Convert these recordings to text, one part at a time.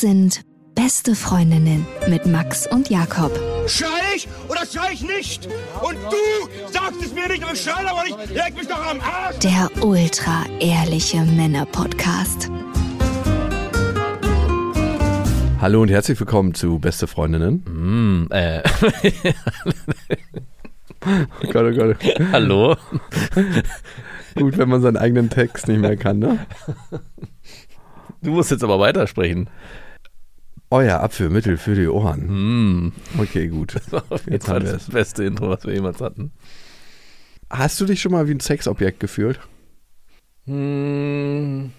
Das sind beste Freundinnen mit Max und Jakob. Schrei ich oder schrei ich nicht? Und du sagst es mir nicht, aber ich schrei aber nicht. Leg mich doch am Arsch. Der ultra ehrliche Männer-Podcast. Hallo und herzlich willkommen zu Beste Freundinnen. Mm, äh. Oh Gott, oh Gott. Hallo? Gut, wenn man seinen eigenen Text nicht mehr kann, ne? Du musst jetzt aber weitersprechen. Euer Abführmittel für die Ohren. Mm. Okay, gut. Jetzt war das es. beste Intro, was wir jemals hatten. Hast du dich schon mal wie ein Sexobjekt gefühlt? Hm,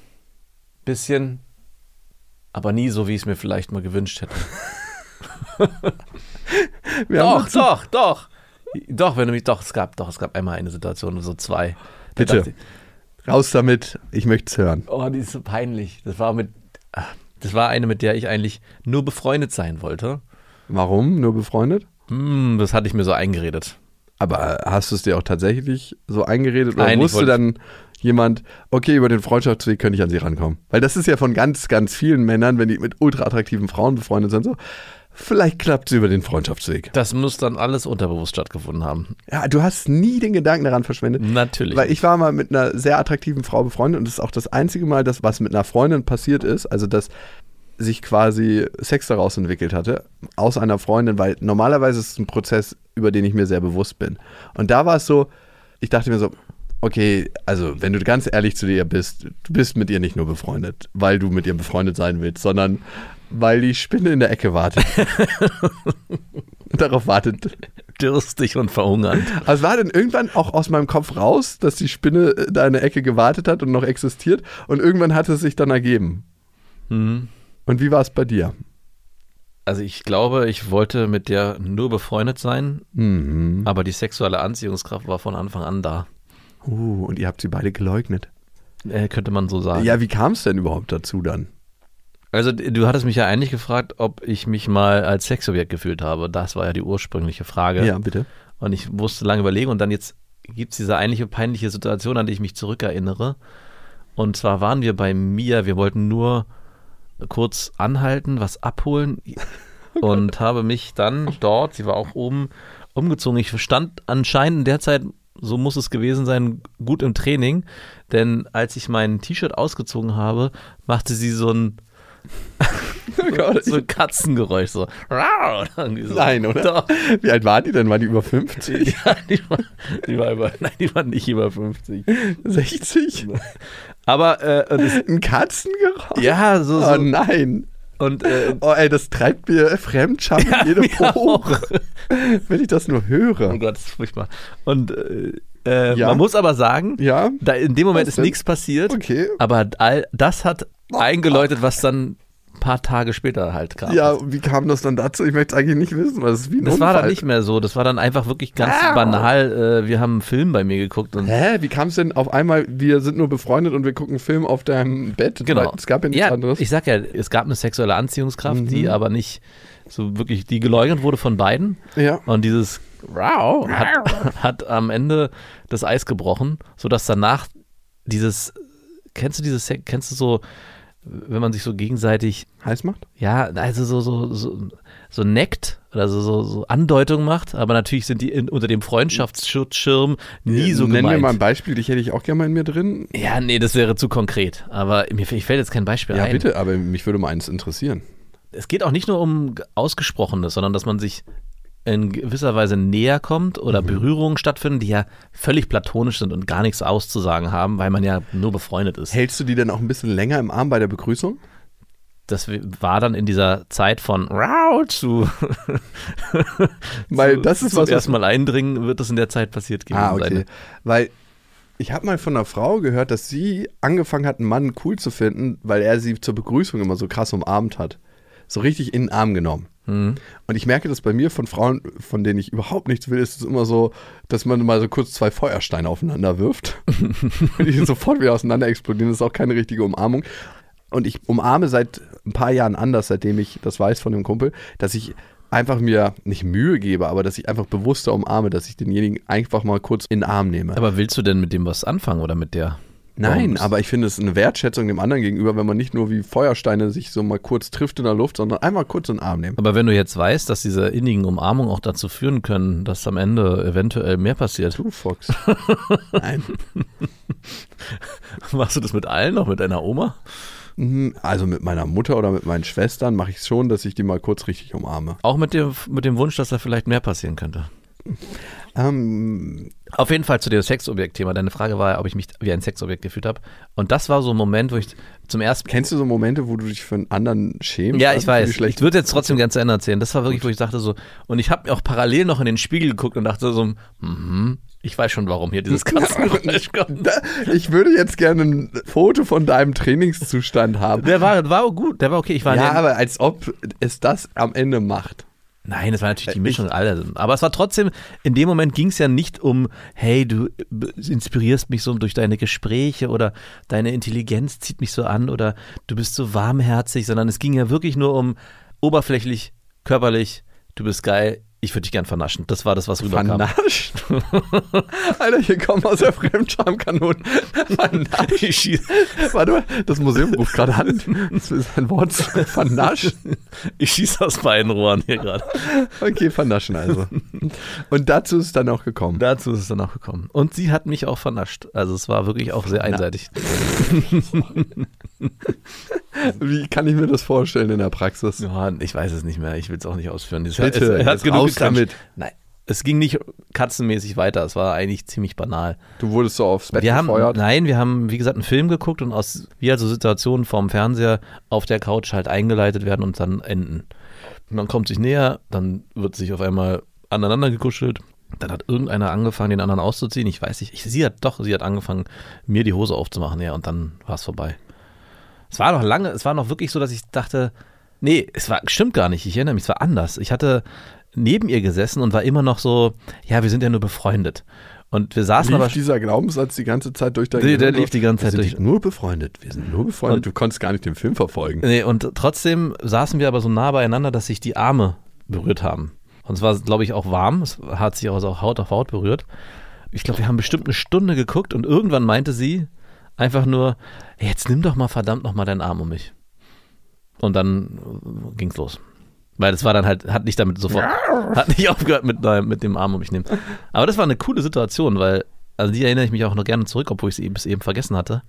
bisschen, aber nie so, wie ich es mir vielleicht mal gewünscht hätte. Doch, doch, doch. Doch, wenn du mich, doch, es gab, doch, es gab einmal eine Situation, so zwei. Bitte. ich, Raus damit, ich möchte es hören. Oh, die ist so peinlich. Das war mit, ah, das war eine, mit der ich eigentlich nur befreundet sein wollte. Warum? Nur befreundet? Hm, das hatte ich mir so eingeredet. Aber hast du es dir auch tatsächlich so eingeredet oder Nein, wusste dann jemand, okay, über den Freundschaftsweg könnte ich an sie rankommen? Weil das ist ja von ganz, ganz vielen Männern, wenn die mit ultra attraktiven Frauen befreundet sind, so, vielleicht klappt es über den Freundschaftsweg. Das muss dann alles unterbewusst stattgefunden haben. Ja, du hast nie den Gedanken daran verschwendet. Natürlich. Weil ich war mal mit einer sehr attraktiven Frau befreundet und das ist auch das einzige Mal, dass was mit einer Freundin passiert ist, also dass sich quasi Sex daraus entwickelt hatte, aus einer Freundin, weil normalerweise ist es ein Prozess, über den ich mir sehr bewusst bin. Und da war es so, ich dachte mir so, okay, also wenn du ganz ehrlich zu dir bist, du bist mit ihr nicht nur befreundet, weil du mit ihr befreundet sein willst, sondern weil die Spinne in der Ecke wartet. Darauf wartet dürstig und verhungernd. also es war dann irgendwann auch aus meinem Kopf raus, dass die Spinne äh, da in der Ecke gewartet hat und noch existiert. Und irgendwann hat es sich dann ergeben. Mhm. Und wie war es bei dir? Also ich glaube, ich wollte mit der nur befreundet sein, Mhm. aber die sexuelle Anziehungskraft war von Anfang an da. Uh, und ihr habt sie beide geleugnet. Äh, könnte man so sagen. Ja, wie kam es denn überhaupt dazu dann? Also du hattest mich ja eigentlich gefragt, ob ich mich mal als Sexobjekt gefühlt habe. Das war ja die ursprüngliche Frage. Ja, bitte. Und ich musste lange überlegen und dann jetzt gibt es diese eigentliche peinliche Situation, an die ich mich zurückerinnere. Und zwar waren wir bei Mia, wir wollten nur kurz anhalten, was abholen und habe mich dann dort, sie war auch oben, umgezogen. Ich stand anscheinend in der Zeit, so muss es gewesen sein, gut im Training, denn als ich mein T-Shirt ausgezogen habe, machte sie so ein so ein Katzengeräusch, so. Nein, oder? Doch. Wie alt war die denn? War die über 50? Ja, die war, die war über, nein, die war nicht über 50. 60? Aber äh, das, Ein Katzengeräusch? ja, so, Oh so nein. Und äh, Oh ey, das treibt mir Fremdscham Ja, jede Pore, wenn ich das nur höre. oh Gott, das ist furchtbar. Und äh, äh, Ja. man muss aber sagen, Ja? da in dem Moment Was ist nichts passiert, Okay. aber all, das hat eingeläutet, was dann paar Tage später halt kam. Ja, wie kam das dann dazu? Ich möchte es eigentlich nicht wissen, weil es ist wie ein Das war Unfall. dann nicht mehr so, das war dann einfach wirklich ganz Au. banal. Äh, wir haben einen Film bei mir geguckt und Hä? Wie kam es denn auf einmal, wir sind nur befreundet und wir gucken einen Film auf deinem Bett? Genau. Es gab ja nichts anderes. Ich sag ja, es gab eine sexuelle Anziehungskraft, Mhm. die aber nicht so wirklich, die geleugnet wurde von beiden. ja. Und dieses Wow hat, hat am Ende das Eis gebrochen, sodass danach dieses, kennst du dieses, Sex- kennst du so, wenn man sich so gegenseitig, Heiß macht? ja, also so, so, so, so neckt oder so, so, so Andeutungen macht, aber natürlich sind die in, unter dem Freundschaftsschutzschirm nie so Nenn mir gemeint. mal ein Beispiel, dich hätte ich auch gerne mal in mir drin. ja, nee, das wäre zu konkret. Aber mir ich fällt jetzt kein Beispiel Ja, ein. bitte, aber mich würde mal eins interessieren. es geht auch nicht nur um Ausgesprochenes, sondern dass man sich in gewisser Weise näher kommt oder Berührungen stattfinden, die ja völlig platonisch sind und gar nichts auszusagen haben, weil man ja nur befreundet ist. Hältst du die denn auch ein bisschen länger im Arm bei der Begrüßung? Das war dann in dieser Zeit von Rau zu, Weil das ist was, was ersten Mal eindringen, wird das in der Zeit passiert gewesen Ah, okay. sein. Weil ich habe mal von einer Frau gehört, dass sie angefangen hat, einen Mann cool zu finden, weil er sie zur Begrüßung immer so krass umarmt hat. So richtig in den Arm genommen. Mhm. Und ich merke das bei mir von Frauen, von denen ich überhaupt nichts will, ist es immer so, dass man mal so kurz zwei Feuersteine aufeinander wirft. und die sofort wieder auseinander explodieren. Das ist auch keine richtige Umarmung. Und ich umarme seit ein paar Jahren anders, seitdem ich das weiß von dem Kumpel, dass ich einfach mir nicht Mühe gebe, aber dass ich einfach bewusster umarme, dass ich denjenigen einfach mal kurz in den Arm nehme. Aber willst du denn mit dem was anfangen oder mit der? Nein, aber ich finde es eine Wertschätzung dem anderen gegenüber, wenn man nicht nur wie Feuersteine sich so mal kurz trifft in der Luft, sondern einmal kurz in den Arm nehmen. Aber wenn du jetzt weißt, dass diese innigen Umarmungen auch dazu führen können, dass am Ende eventuell mehr passiert, Du, Fox. Nein. machst du das mit allen, auch mit deiner Oma? Mhm, Also mit meiner Mutter oder mit meinen Schwestern mache ich es schon, dass ich die mal kurz richtig umarme. Auch mit dem, mit dem Wunsch, dass da vielleicht mehr passieren könnte. Ähm, Auf jeden Fall zu dem Sexobjekt-Thema. Deine Frage war ob ich mich wie ein Sexobjekt gefühlt habe. Und das war so ein Moment, wo ich zum ersten kennst du so Momente, wo du dich für einen anderen schämst? Ja, ich weiß. Ich würde jetzt trotzdem ganz zu Ende erzählen. Das war wirklich, wo ich dachte so, und ich habe mir auch parallel noch in den Spiegel geguckt und dachte so, mhm, ich weiß schon, warum hier dieses Katzengeräusch kommt. Ich würde jetzt gerne ein Foto von deinem Trainingszustand haben. Der war, war gut, der war okay. Ich war Ja, aber als ob es das am Ende macht. Nein, das war natürlich die Mischung aller. Aber es war trotzdem, in dem Moment ging es ja nicht um, hey, du inspirierst mich so durch deine Gespräche oder deine Intelligenz zieht mich so an oder du bist so warmherzig, sondern es ging ja wirklich nur um oberflächlich, körperlich, du bist geil, ich würde dich gern vernaschen. Das war das, was rüberkam. Vernascht? Alter, hier kommen aus der Fremdschamkanone. Schieß- Warte mal, das Museum ruft gerade an. Das ist ein Wort. Vernascht. Ich schieße aus beiden Rohren hier gerade. Okay, vernaschen also. Und dazu ist es dann auch gekommen. Dazu ist es dann auch gekommen. Und sie hat mich auch vernascht. Also es war wirklich auch sehr einseitig. Wie kann ich mir das vorstellen in der Praxis? Ja, ich weiß es nicht mehr. Ich will es auch nicht ausführen. Es, Bitte, es, jetzt raus gequatscht. damit. Nein, es ging nicht katzenmäßig weiter. Es war eigentlich ziemlich banal. Du wurdest so aufs Bett Wir haben, gefeuert. nein, wir haben, wie gesagt, einen Film geguckt und aus, wie also Situationen vorm Fernseher auf der Couch halt eingeleitet werden und dann enden. Man kommt sich näher, dann wird sich auf einmal aneinander gekuschelt. Dann hat irgendeiner angefangen, den anderen auszuziehen. Ich weiß nicht. Ich, sie hat doch, sie hat angefangen, mir die Hose aufzumachen, ja, und dann war es vorbei. Es war noch lange, es war noch wirklich so, dass ich dachte, nee, es war, stimmt gar nicht. Ich erinnere mich, es war anders. Ich hatte neben ihr gesessen und war immer noch so, ja, wir sind ja nur befreundet. Und wir saßen lief aber dieser Glaubenssatz die ganze Zeit durch dein Der- der lief die ganze Wir Zeit sind durch. nur befreundet. Wir sind nur befreundet. Und- du konntest gar nicht den Film verfolgen. Nee, und trotzdem saßen wir aber so nah beieinander, dass sich die Arme berührt haben. Und es war, glaube ich, auch warm. Es hat sich auch so Haut auf Haut berührt. Ich glaube, wir haben bestimmt eine Stunde geguckt und irgendwann meinte sie einfach nur, "Ey, jetzt nimm doch mal verdammt noch mal deinen Arm um mich. Und dann äh, ging's los. Weil es war dann halt, hat nicht damit sofort, hat nicht aufgehört mit, mit dem Arm um mich nehmen. Aber das war eine coole Situation, weil, also die erinnere ich mich auch noch gerne zurück, obwohl ich sie eben, bis eben vergessen hatte.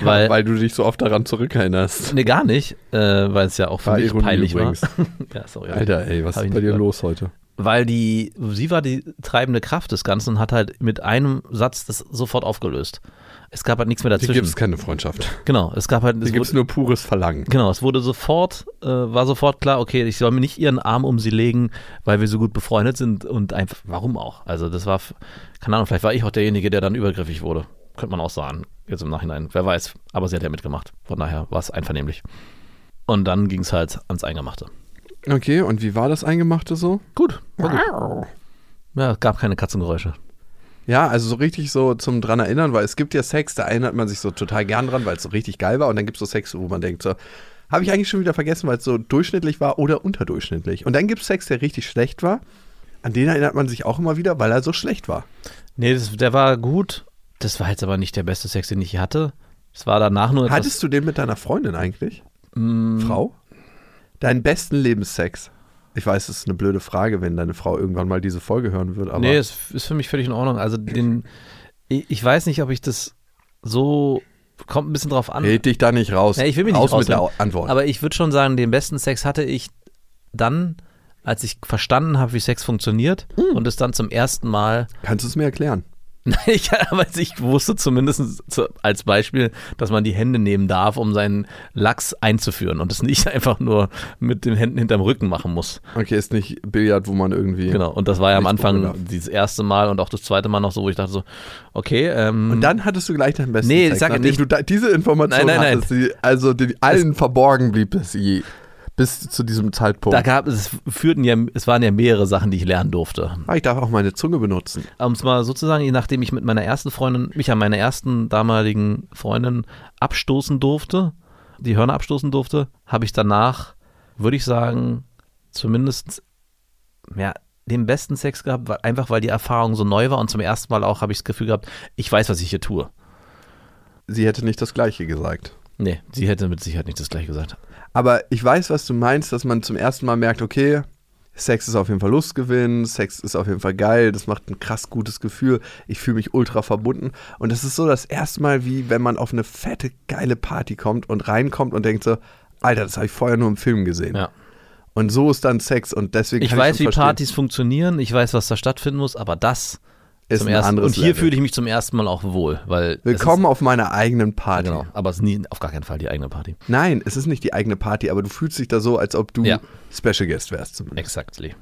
Ja, weil, weil du dich so oft daran zurückerinnerst. Nee, gar nicht, äh, weil es ja auch für War mich peinlich übrigens. war. ja, sorry. Alter, ey, was ist bei dir los heute? Weil die, sie war die treibende Kraft des Ganzen und hat halt mit einem Satz das sofort aufgelöst. Es gab halt nichts mehr Hier dazwischen. gibt es keine Freundschaft. genau, es gab halt, Hier es gibt es nur pures Verlangen. genau, es wurde sofort, äh, war sofort klar, okay, ich soll mir nicht ihren Arm um sie legen, weil wir so gut befreundet sind und einfach, warum auch? Also das war, keine Ahnung, vielleicht war ich auch derjenige, der dann übergriffig wurde. Könnte man auch sagen, jetzt im Nachhinein, wer weiß. Aber sie hat ja mitgemacht, von daher war es einvernehmlich. Und dann ging es halt ans Eingemachte. Okay, und wie war das Eingemachte so? Gut, war gut. Ja, es gab keine Katzengeräusche. Ja, also so richtig so zum dran erinnern, weil es gibt ja Sex, da erinnert man sich so total gern dran, weil es so richtig geil war. Und dann gibt es so Sex, wo man denkt so, habe ich eigentlich schon wieder vergessen, weil es so durchschnittlich war oder unterdurchschnittlich. Und dann gibt es Sex, der richtig schlecht war. An den erinnert man sich auch immer wieder, weil er so schlecht war. Nee, das, der war gut. Das war jetzt aber nicht der beste Sex, den ich hatte. Es war danach nur Hattest du den mit deiner Freundin eigentlich? Mm, Frau? Deinen besten Lebenssex? Ich weiß, es ist eine blöde Frage, wenn deine Frau irgendwann mal diese Folge hören wird, aber nee, es ist für mich völlig in Ordnung. Also den, ich, weiß nicht, ob ich das so, kommt ein bisschen drauf an. red dich da nicht raus. Ja, ich will mich nicht raus mit der. Antwort. Aber ich würde schon sagen, den besten Sex hatte ich dann, als ich verstanden habe, wie Sex funktioniert Hm. und es dann zum ersten Mal Kannst du es mir erklären? Nein, ich, aber ich wusste zumindest zu, als Beispiel, dass man die Hände nehmen darf, um seinen Lachs einzuführen und es nicht einfach nur mit den Händen hinterm Rücken machen muss. Okay, ist nicht Billard, wo man irgendwie. Genau. Und das war ja am Anfang dieses erste Mal und auch das zweite Mal noch so, wo ich dachte so, okay, ähm, Und dann hattest du gleich deinen besten Nee, Sex, sag nachdem nicht. du da, diese Information Nein, nein, hattest, die, also die, allen verborgen blieb es je, bis zu diesem Zeitpunkt. da gab es, führten ja, es waren ja mehrere Sachen, die ich lernen durfte. Ah, ich darf auch meine Zunge benutzen. Um es mal sozusagen, nachdem ich mit meiner ersten Freundin, mich an meiner ersten damaligen Freundin abstoßen durfte, die Hörner abstoßen durfte, habe ich danach, würde ich sagen, zumindest ja, den besten Sex gehabt, weil, einfach weil die Erfahrung so neu war und zum ersten Mal auch habe ich das Gefühl gehabt, ich weiß, was ich hier tue. sie hätte nicht das Gleiche gesagt. Nee, sie hätte mit Sicherheit nicht das gleiche gesagt. Aber ich weiß, was du meinst, dass man zum ersten Mal merkt, okay, Sex ist auf jeden Fall Lustgewinn, Sex ist auf jeden Fall geil, das macht ein krass gutes Gefühl, ich fühle mich ultra verbunden. Und das ist so das erste Mal, wie wenn man auf eine fette, geile Party kommt und reinkommt und denkt so, Alter, das habe ich vorher nur im Film gesehen. Ja. Und so ist dann Sex und deswegen Ich weiß, ich wie verstehen, Partys funktionieren, ich weiß, was da stattfinden muss, aber das ist ein anderes Und hier Level. fühle ich mich zum ersten Mal auch wohl, weil Willkommen auf meiner eigenen Ist, Party. genau, aber es ist nie, auf gar keinen Fall die eigene Party. Nein, es ist nicht die eigene Party, aber du fühlst dich da so, als ob du Ja. Special Guest wärst zumindest. Exactly.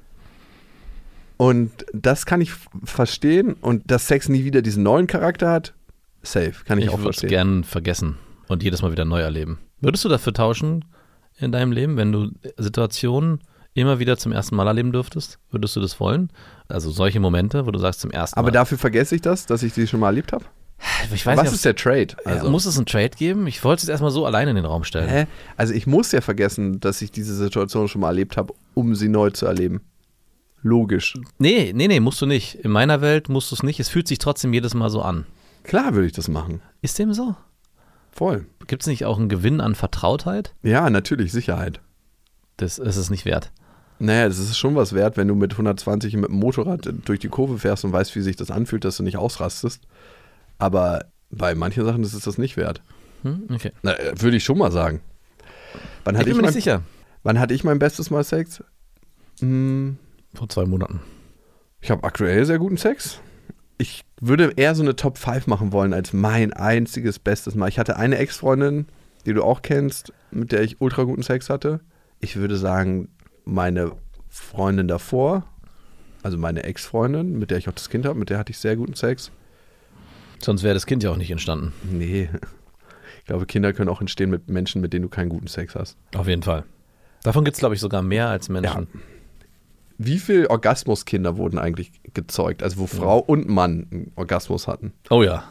Und das kann ich verstehen und dass Sex nie wieder diesen neuen Charakter hat, safe, kann ich, Ich auch würde es verstehen. gern vergessen und jedes Mal wieder neu erleben. Würdest du dafür tauschen in deinem Leben, wenn du Situationen immer wieder zum ersten Mal erleben dürftest? Würdest du das wollen? Also solche Momente, wo du sagst zum ersten Aber Mal. dafür vergesse ich das, dass ich die schon mal erlebt habe. ich weiß Was nicht, ist der Trade? Also, muss es einen Trade geben? Ich wollte es erstmal so alleine in den Raum stellen. hä? also ich muss ja vergessen, dass ich diese Situation schon mal erlebt habe, um sie neu zu erleben. Logisch. Nee, nee, nee, musst du nicht. In meiner Welt musst du es nicht. Es fühlt sich trotzdem jedes Mal so an. Klar würde ich das machen. Ist dem so? Voll. Gibt es nicht auch einen Gewinn an Vertrautheit? Ja, natürlich, Sicherheit. Das ist es nicht wert. Naja, das ist schon was wert, wenn du mit 120 mit dem Motorrad durch die Kurve fährst und weißt, wie sich das anfühlt, dass du nicht ausrastest. Aber bei manchen Sachen ist es das nicht wert. Hm? Okay. Na, äh, würde ich schon mal sagen. Wann Ich hatte bin ich, mir mein, nicht sicher. wann hatte ich mein bestes Mal Sex? Hm, Vor zwei Monaten. ich habe aktuell sehr guten Sex. Ich würde eher so eine Top 5 machen wollen als mein einziges bestes Mal. Ich hatte eine Ex-Freundin, die du auch kennst, mit der ich ultra guten Sex hatte. Ich würde sagen, meine Freundin davor, also meine Ex-Freundin, mit der ich auch das Kind habe, mit der hatte ich sehr guten Sex. Sonst wäre das Kind ja auch nicht entstanden. Nee. Ich glaube, Kinder können auch entstehen mit Menschen, mit denen du keinen guten Sex hast. Auf jeden Fall. Davon gibt es, glaube ich, sogar mehr als Menschen. Wie viele Orgasmuskinder wurden eigentlich gezeugt? Also wo Frau und Mann einen Orgasmus hatten. Oh ja.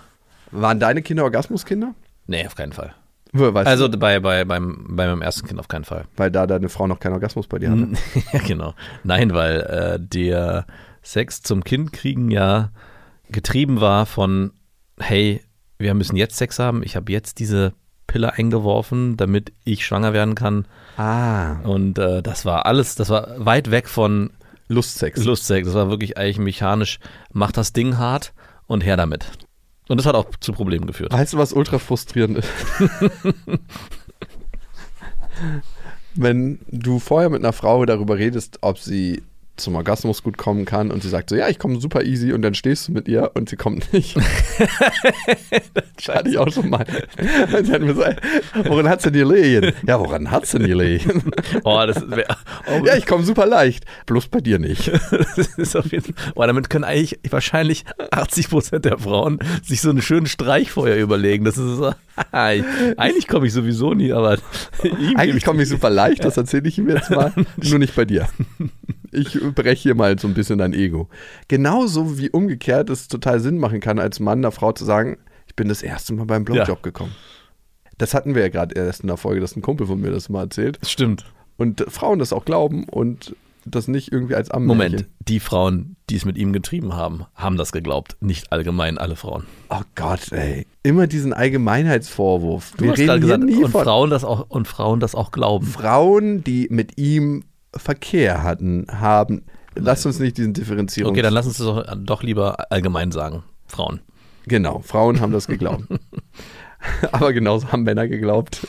Waren deine Kinder Orgasmuskinder? Nee, auf keinen Fall. Weißt Also du, bei, bei, beim, bei meinem ersten Kind auf keinen Fall. weil da deine Frau noch keinen Orgasmus bei dir hatte. ja, genau. Nein, weil äh, der Sex zum Kind kriegen ja getrieben war von, hey, wir müssen jetzt Sex haben, ich habe jetzt diese Pille eingeworfen, damit ich schwanger werden kann. Ah, Und äh, das war alles, das war weit weg von Lustsex. Lustsex. Das war wirklich eigentlich mechanisch, mach das Ding hart und her damit. Und das hat auch zu Problemen geführt. Weißt du, was ultra frustrierend ist? Wenn du vorher mit einer Frau darüber redest, ob sie zum Orgasmus gut kommen kann und sie sagt so, ja, ich komme super easy und dann stehst du mit ihr und sie kommt nicht. das hatte ich auch schon mal. Und sie hat mir so, woran hat's denn gelegen? Ja, woran hat's denn gelegen? Oh, das wär, oh, Ja, ich komme super leicht, bloß bei dir nicht. das ist auf jeden Fall, oh, damit können eigentlich wahrscheinlich 80 Prozent der Frauen sich so einen schönen Streich vorher überlegen. Das ist so, eigentlich komme ich sowieso nie, aber Eigentlich ich- komme ich super leicht, das erzähle ich ihm jetzt mal, nur nicht bei dir. Ich breche hier mal so ein bisschen dein Ego. Genauso wie umgekehrt es total Sinn machen kann, als Mann einer Frau zu sagen, ich bin das erste Mal beim Blowjob Ja. gekommen. Das hatten wir ja gerade erst in der Folge, dass ein Kumpel von mir das mal erzählt. Das stimmt. Und Frauen das auch glauben und das nicht irgendwie als Ammärchen. Moment, die Frauen, die es mit ihm getrieben haben, haben das geglaubt. Nicht allgemein alle Frauen. Oh Gott, ey. Immer diesen Allgemeinheitsvorwurf. Du wir hast reden gerade gesagt, nie und von Frauen, das auch, und Frauen das auch glauben. Frauen, die mit ihm Verkehr hatten, haben. Lass uns nicht diesen Differenzierung. Okay, dann lass uns das doch, doch lieber allgemein sagen. Frauen. Genau, Frauen haben das geglaubt. Aber genauso haben Männer geglaubt.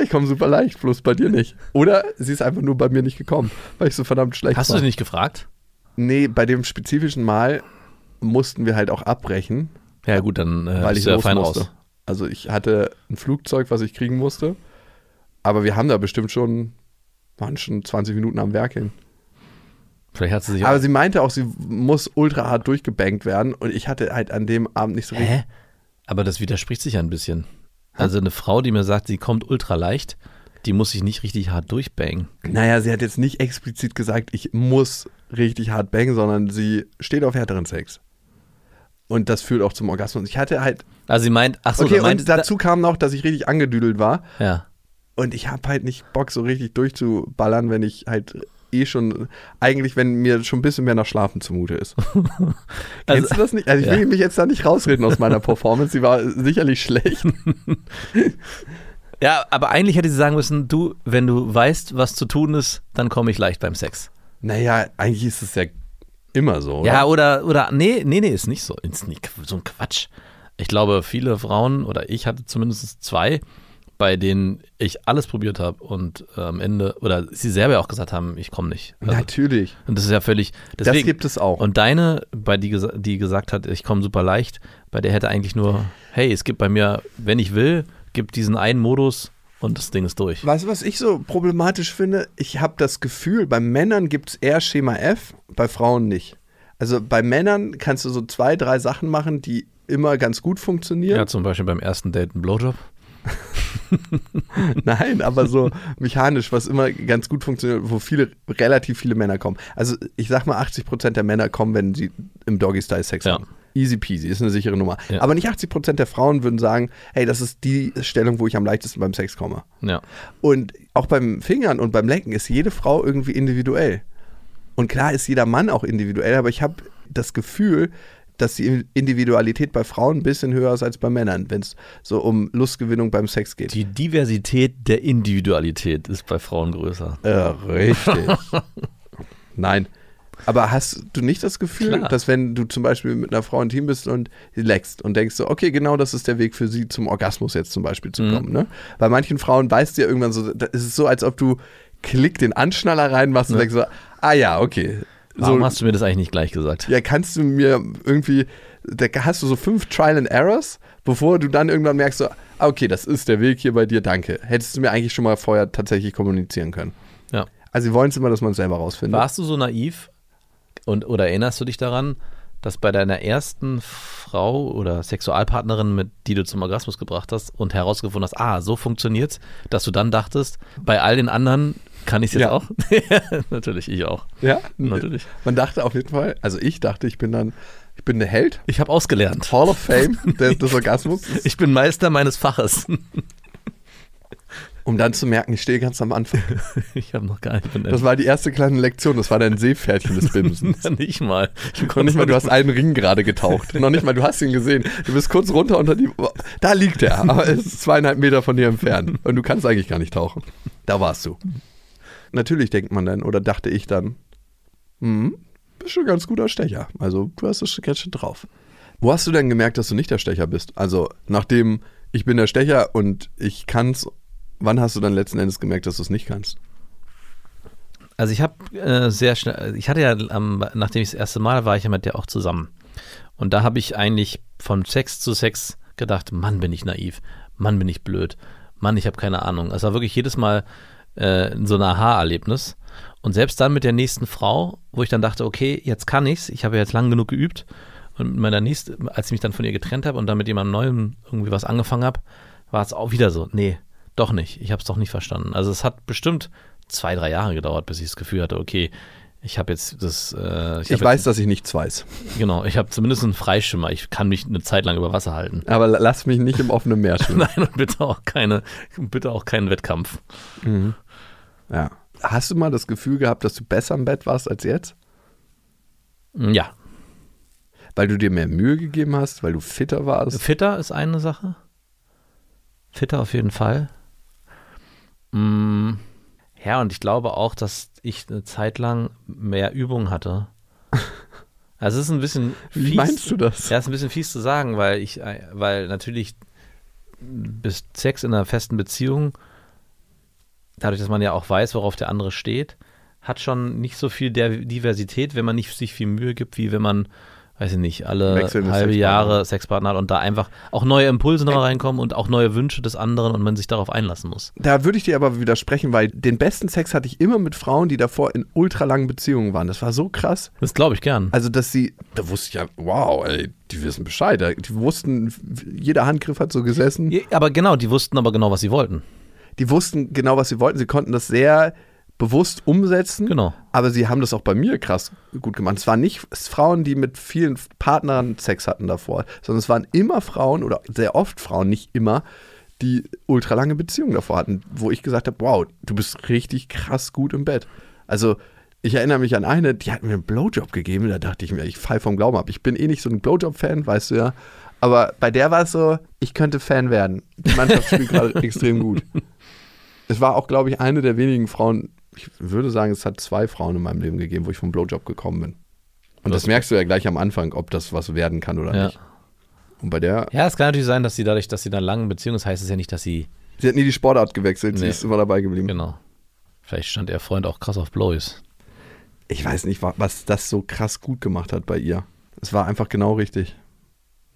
ich komme super leicht, bloß bei dir nicht. Oder sie ist einfach nur bei mir nicht gekommen, weil ich so verdammt schlecht Hast du war. sie nicht gefragt? Nee, bei dem spezifischen Mal mussten wir halt auch abbrechen, Ja gut, dann äh, weil ich du ja fein musste. raus. Also ich hatte ein Flugzeug, was ich kriegen musste. Aber wir haben da bestimmt schon, waren schon 20 Minuten am Werk hin. Vielleicht hat sie sich Aber sie meinte auch, sie muss ultra hart durchgebankt werden. Und ich hatte halt an dem Abend nicht so richtig. Hä? Aber das widerspricht sich ja ein bisschen. Also eine Frau, die mir sagt, sie kommt ultra leicht, die muss sich nicht richtig hart durchbangen. Naja, sie hat jetzt nicht explizit gesagt, ich muss richtig hart bangen, sondern sie steht auf härteren Sex. Und das führt auch zum Orgasmus. Ich hatte halt. Also sie meint, ach so, Okay, meint, und dazu kam noch, dass ich richtig angedüdelt war. ja. Und ich habe halt nicht Bock, so richtig durchzuballern, wenn ich halt eh schon, eigentlich, wenn mir schon ein bisschen mehr nach Schlafen zumute ist. Also- Kennst du das nicht? Also ich will Ja. mich jetzt da nicht rausreden aus meiner Performance, die war sicherlich schlecht. Ja, aber eigentlich hätte sie sagen müssen, du, wenn du weißt, was zu tun ist, dann komme ich leicht beim Sex. Naja, eigentlich ist es ja immer so, oder? Ja, oder, oder, nee, nee, nee, ist nicht so. Ist nicht so ein Quatsch. Ich glaube, viele Frauen, oder ich hatte zumindest zwei, bei denen ich alles probiert habe und äh, am Ende, oder sie selber auch gesagt haben, ich komme nicht. Also, Natürlich. und das ist ja völlig, Das deswegen, gibt es auch. Und deine, bei die, die gesagt hat, ich komme super leicht, bei der hätte eigentlich nur, hey, es gibt bei mir, wenn ich will, gibt diesen einen Modus und das Ding ist durch. Weißt du, was ich so problematisch finde? Ich habe das Gefühl, bei Männern gibt es eher Schema F, bei Frauen nicht. Also bei Männern kannst du so zwei, drei Sachen machen, die immer ganz gut funktionieren. Ja, zum Beispiel beim ersten Date ein Blowjob. Nein, aber so mechanisch, was immer ganz gut funktioniert, wo viele, relativ viele Männer kommen. Also ich sag mal, 80% der Männer kommen, wenn sie im Doggy-Style Sex Ja. haben. Easy peasy, ist eine sichere Nummer. Ja. Aber nicht 80% der Frauen würden sagen, hey, das ist die Stellung, wo ich am leichtesten beim Sex komme. Ja. Und auch beim Fingern und beim Lecken ist jede Frau irgendwie individuell. Und klar ist jeder Mann auch individuell, aber ich habe das Gefühl, dass die Individualität bei Frauen ein bisschen höher ist als bei Männern, wenn es so um Lustgewinnung beim Sex geht. Die Diversität der Individualität ist bei Frauen größer. Äh, richtig. Nein. Aber hast du nicht das Gefühl, Klar. dass wenn du zum Beispiel mit einer Frau intim bist und sie leckst und denkst so, okay, genau das ist der Weg für sie zum Orgasmus jetzt zum Beispiel zu Mhm. kommen, ne? Bei manchen Frauen weißt du ja irgendwann so, da ist es so, als ob du klick den Anschnaller reinmachst und Ja. denkst so, ah ja, okay. Warum so, hast du mir das eigentlich nicht gleich gesagt? ja, kannst du mir irgendwie, da hast du so fünf Trial and Errors, bevor du dann irgendwann merkst so, ah, okay, das ist der Weg hier bei dir, danke. Hättest du mir eigentlich schon mal vorher tatsächlich kommunizieren können. Ja. Also sie wollen es immer, dass man es selber rausfindet. Warst du so naiv und oder erinnerst du dich daran, dass bei deiner ersten Frau oder Sexualpartnerin, mit die du zum Orgasmus gebracht hast und herausgefunden hast, ah, so funktioniert's, dass du dann dachtest, bei all den anderen kann ich es jetzt Ja. auch? Natürlich, ich auch. Ja, Natürlich. Man dachte auf jeden Fall, also ich dachte, ich bin dann, ich bin der Held, Ich habe ausgelernt. Hall of Fame des, des Orgasmus, Ich bin Meister meines Faches. Um dann zu merken, ich stehe ganz am Anfang. Ich habe noch gar nicht. Ich bin Das war die erste kleine Lektion, das war dein Seepferdchen des Bimsens. nicht mal. Noch nicht mal, du hast einen Ring gerade getaucht. Noch nicht mal, du hast ihn gesehen. Du bist kurz runter unter die. Da liegt er, aber es ist zweieinhalb Meter von dir entfernt. Und du kannst eigentlich gar nicht tauchen. Da warst du. Natürlich denkt man dann, oder dachte ich dann, hm, bist schon ein ganz guter Stecher. Also, du hast es ganz schön drauf. Wo hast du denn gemerkt, dass du nicht der Stecher bist? Also, nachdem ich bin der Stecher und ich kann's, wann hast du dann letzten Endes gemerkt, dass du es nicht kannst? Also ich habe äh, sehr schnell, ich hatte ja, ähm, nachdem ich das erste Mal war ich ja mit der auch zusammen. Und da habe ich eigentlich von Sex zu Sex gedacht, Mann, bin ich naiv, Mann, bin ich blöd, Mann, ich habe keine Ahnung. Es war wirklich jedes Mal äh, so ein Aha-Erlebnis. Und selbst dann mit der nächsten Frau, wo ich dann dachte, okay, jetzt kann ich's, ich habe jetzt lang genug geübt. Und meiner nächsten, als ich mich dann von ihr getrennt habe und dann mit jemandem Neuem irgendwie was angefangen habe, war es auch wieder so, nee, doch nicht. Ich habe es doch nicht verstanden. Also es hat bestimmt zwei, drei Jahre gedauert, bis ich das Gefühl hatte, okay, ich habe jetzt das. Äh, Ich hab weiß, jetzt, dass ich nichts weiß. genau, ich habe zumindest einen Freischimmer. Ich kann mich eine Zeit lang über Wasser halten. Aber lass mich nicht im offenen Meer schwimmen. Nein, und bitte auch keine, bitte auch keinen Wettkampf. Ja. Hast du mal das Gefühl gehabt, dass du besser im Bett warst als jetzt? Ja, Weil du dir mehr Mühe gegeben hast, weil du fitter warst? Fitter ist eine Sache. Fitter auf jeden Fall. Mm, ja, und ich glaube auch, dass ich eine Zeit lang mehr Übung hatte. Also es ist ein bisschen Wie fies. meinst du das? Ja, ist ein bisschen fies zu sagen, weil ich, äh, weil natürlich bis Sex in einer festen Beziehung, dadurch, dass man ja auch weiß, worauf der andere steht, hat schon nicht so viel der Diversität, wenn man nicht sich viel Mühe gibt, wie wenn man, weiß ich nicht, alle halbe Sexpartner. Jahre Sexpartner hat und da einfach auch neue Impulse nochmal reinkommen und auch neue Wünsche des anderen und man sich darauf einlassen muss. Da würde ich dir aber widersprechen, weil den besten Sex hatte ich immer mit Frauen, die davor in ultralangen Beziehungen waren. Das war so krass. Das glaube ich gern. Also, dass sie, da wusste ich ja, wow, ey, die wissen Bescheid. Die wussten, jeder Handgriff hat so gesessen. Aber genau, die wussten aber genau, was sie wollten. Die wussten genau, was sie wollten. Sie konnten das sehr bewusst umsetzen. Genau. Aber sie haben das auch bei mir krass gut gemacht. Es waren nicht Frauen, die mit vielen Partnern Sex hatten davor, sondern es waren immer Frauen oder sehr oft Frauen, nicht immer, die ultralange Beziehungen davor hatten, wo ich gesagt habe, wow, du bist richtig krass gut im Bett. Also Ich erinnere mich an eine, die hat mir einen Blowjob gegeben, da dachte ich mir, ich fall vom Glauben ab. Ich bin eh nicht so ein Blowjob-Fan, weißt du ja. Aber bei der war es so, ich könnte Fan werden. Die Mannschaft spielt gerade extrem gut. Es war auch, glaube ich, eine der wenigen Frauen, ich würde sagen, es hat zwei Frauen in meinem Leben gegeben, wo ich vom Blowjob gekommen bin. Und das, Das- merkst du ja gleich am Anfang, ob das was werden kann oder Ja. nicht. Und bei der, Ja, es kann natürlich sein, dass sie dadurch, dass sie in einer langen Beziehung ist, heißt es ja nicht, dass sie, sie hat nie die Sportart gewechselt, sie Nee. ist immer dabei geblieben. genau. Vielleicht stand ihr Freund auch krass auf Blowies. Ich weiß nicht, wa- was das so krass gut gemacht hat bei ihr. Es war einfach genau richtig.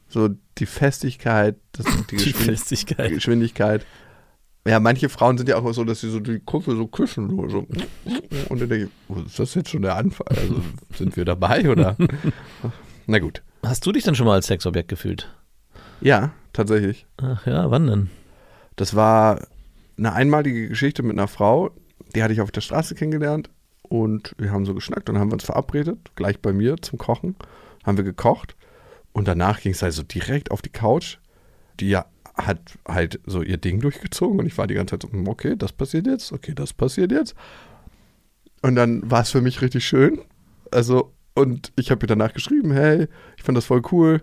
So die Festigkeit, das, die, Die Geschwind Festigkeit. Geschwindigkeit. Ja, manche Frauen sind ja auch so, dass sie so die Kuppel so küssen. So, so. Und dann denke ich, oh, ist das jetzt schon der Anfang? Also sind wir dabei oder? Na gut. Hast du dich dann schon mal als Sexobjekt gefühlt? Ja, tatsächlich. Ach ja, wann denn? Das war eine einmalige Geschichte mit einer Frau, die hatte ich auf der Straße kennengelernt und wir haben so geschnackt und haben wir uns verabredet, gleich bei mir zum Kochen, haben wir gekocht und danach ging es also direkt auf die Couch. Die hat halt so ihr Ding durchgezogen und ich war die ganze Zeit so, hm, okay, das passiert jetzt, okay, das passiert jetzt. Und dann war es für mich richtig schön. Also, und ich habe ihr danach geschrieben, hey, ich fand das voll cool.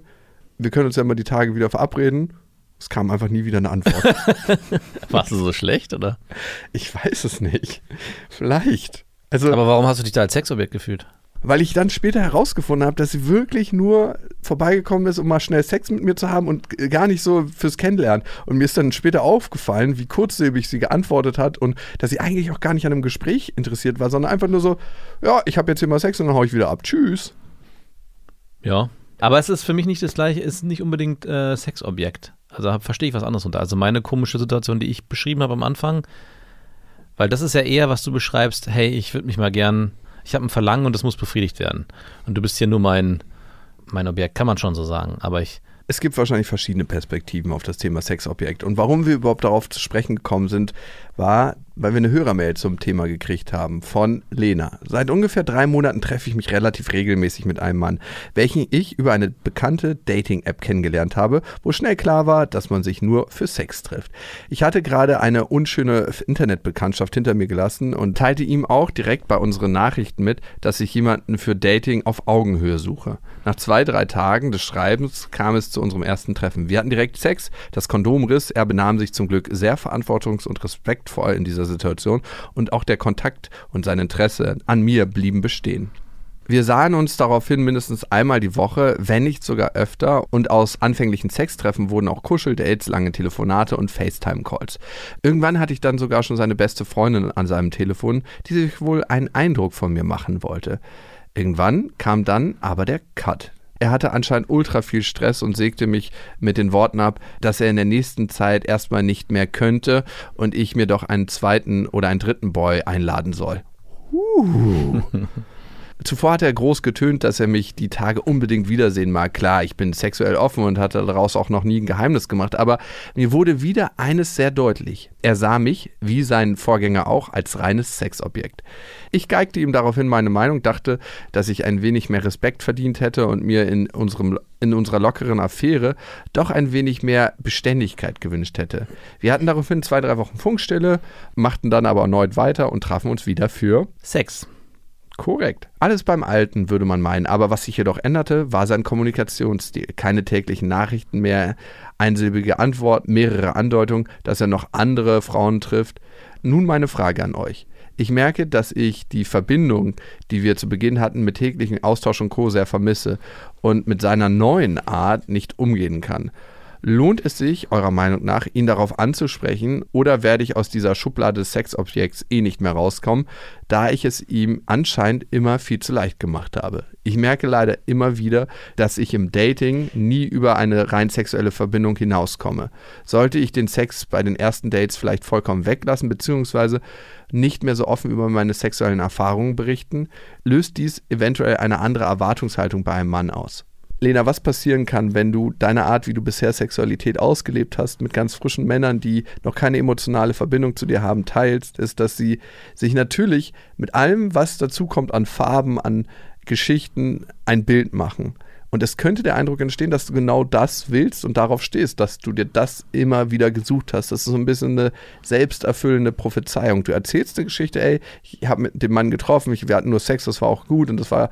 Wir können uns ja mal die Tage wieder verabreden. Es kam einfach nie wieder eine Antwort. Warst du so schlecht, oder? Ich weiß es nicht. Vielleicht. Also, Aber warum hast du dich da als Sexobjekt gefühlt? Weil ich dann später herausgefunden habe, dass sie wirklich nur vorbeigekommen ist, um mal schnell Sex mit mir zu haben und g- gar nicht so fürs Kennenlernen. Und mir ist dann später aufgefallen, wie kurzlebig sie geantwortet hat und dass sie eigentlich auch gar nicht an einem Gespräch interessiert war, sondern einfach nur so, ja, ich habe jetzt hier mal Sex und dann hau ich wieder ab. Tschüss. Ja. Aber es ist für mich nicht das gleiche, ist nicht unbedingt äh, Sexobjekt. Also verstehe ich was anderes unter. Also meine komische Situation, die ich beschrieben habe am Anfang, weil das ist ja eher, was du beschreibst, hey, ich würde mich mal gern, ich habe ein Verlangen und das muss befriedigt werden. Und du bist hier nur mein, mein Objekt, kann man schon so sagen. Aber ich, Es gibt wahrscheinlich verschiedene Perspektiven auf das Thema Sexobjekt. Und warum wir überhaupt darauf zu sprechen gekommen sind, war, weil wir eine Hörermail zum Thema gekriegt haben von Lena. Seit ungefähr drei Monaten treffe ich mich relativ regelmäßig mit einem Mann, welchen ich über eine bekannte Dating-App kennengelernt habe, wo schnell klar war, dass man sich nur für Sex trifft. Ich hatte gerade eine unschöne Internetbekanntschaft hinter mir gelassen und teilte ihm auch direkt bei unseren Nachrichten mit, dass ich jemanden für Dating auf Augenhöhe suche. Nach zwei, drei Tagen des Schreibens kam es zu unserem ersten Treffen. Wir hatten direkt Sex, das Kondom riss, er benahm sich zum Glück sehr verantwortungs- und respektvoll in dieser Situation und auch der Kontakt und sein Interesse an mir blieben bestehen. Wir sahen uns daraufhin mindestens einmal die Woche, wenn nicht sogar öfter, und aus anfänglichen Sextreffen wurden auch Kuscheldates, lange Telefonate und FaceTime-Calls. Irgendwann hatte ich dann sogar schon seine beste Freundin an seinem Telefon, die sich wohl einen Eindruck von mir machen wollte. Irgendwann kam dann aber der Cut. Er hatte anscheinend ultra viel Stress und sägte mich mit den Worten ab, dass er in der nächsten Zeit erstmal nicht mehr könnte und ich mir doch einen zweiten oder einen dritten Boy einladen soll. Uh. Zuvor hat er groß getönt, dass er mich die Tage unbedingt wiedersehen mag. Klar, ich bin sexuell offen und hatte daraus auch noch nie ein Geheimnis gemacht, aber mir wurde wieder eines sehr deutlich. Er sah mich, wie sein Vorgänger auch, als reines Sexobjekt. Ich geigte ihm daraufhin meine Meinung, dachte, dass ich ein wenig mehr Respekt verdient hätte und mir in, unserem, in unserer lockeren Affäre doch ein wenig mehr Beständigkeit gewünscht hätte. Wir hatten daraufhin zwei, drei Wochen Funkstille, machten dann aber erneut weiter und trafen uns wieder für Sex. Korrekt. Alles beim Alten, würde man meinen. Aber was sich jedoch änderte, war sein Kommunikationsstil. Keine täglichen Nachrichten mehr, einsilbige Antwort, mehrere Andeutungen, dass er noch andere Frauen trifft. Nun meine Frage an euch. Ich merke, dass ich die Verbindung, die wir zu Beginn hatten, mit täglichen Austausch und Co. sehr vermisse und mit seiner neuen Art nicht umgehen kann. Lohnt es sich, eurer Meinung nach, ihn darauf anzusprechen oder werde ich aus dieser Schublade des Sexobjekts eh nicht mehr rauskommen, da ich es ihm anscheinend immer viel zu leicht gemacht habe? Ich merke leider immer wieder, dass ich im Dating nie über eine rein sexuelle Verbindung hinauskomme. Sollte ich den Sex bei den ersten Dates vielleicht vollkommen weglassen, beziehungsweise nicht mehr so offen über meine sexuellen Erfahrungen berichten, löst dies eventuell eine andere Erwartungshaltung bei einem Mann aus. Lena, was passieren kann, wenn du deine Art, wie du bisher Sexualität ausgelebt hast, mit ganz frischen Männern, die noch keine emotionale Verbindung zu dir haben, teilst, ist, dass sie sich natürlich mit allem, was dazu kommt an Farben, an Geschichten, ein Bild machen. Und es könnte der Eindruck entstehen, dass du genau das willst und darauf stehst, dass du dir das immer wieder gesucht hast. Das ist so ein bisschen eine selbsterfüllende Prophezeiung. Du erzählst eine Geschichte, ey, ich habe mit dem Mann getroffen, wir hatten nur Sex, das war auch gut und das war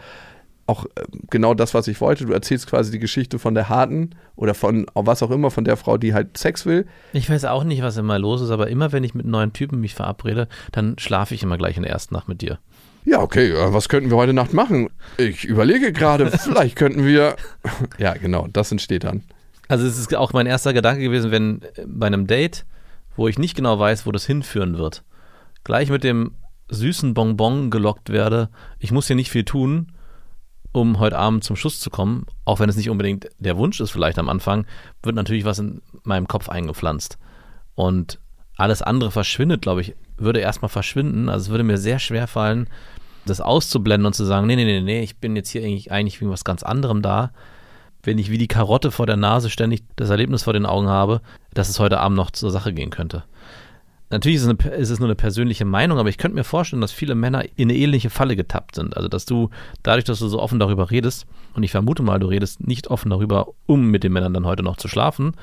auch äh, genau das, was ich wollte. Du erzählst quasi die Geschichte von der harten oder von was auch immer, von der Frau, die halt Sex will. Ich weiß auch nicht, was immer los ist, aber immer wenn ich mit neuen Typen mich verabrede, dann schlafe ich immer gleich in der ersten Nacht mit dir. Ja, okay, was könnten wir heute Nacht machen? Ich überlege gerade, vielleicht könnten wir. Ja, genau, das entsteht dann. Also es ist auch mein erster Gedanke gewesen, wenn äh, bei einem Date, wo ich nicht genau weiß, wo das hinführen wird, gleich mit dem süßen Bonbon gelockt werde, ich muss hier nicht viel tun, um heute Abend zum Schuss zu kommen, auch wenn es nicht unbedingt der Wunsch ist, vielleicht am Anfang, wird natürlich was in meinem Kopf eingepflanzt. Und alles andere verschwindet, glaube ich, würde erstmal verschwinden. Also es würde mir sehr schwer fallen, das auszublenden und zu sagen, nee, nee, nee, nee, ich bin jetzt hier eigentlich, eigentlich wegen was ganz anderem da. Wenn ich wie die Karotte vor der Nase ständig das Erlebnis vor den Augen habe, dass es heute Abend noch zur Sache gehen könnte. Natürlich ist es, eine, ist es, nur eine persönliche Meinung, aber ich könnte mir vorstellen, dass viele Männer in eine ähnliche Falle getappt sind. Also, dass du dadurch, dass du so offen darüber redest, und ich vermute mal, du redest nicht offen darüber, um mit den Männern dann heute noch zu schlafen,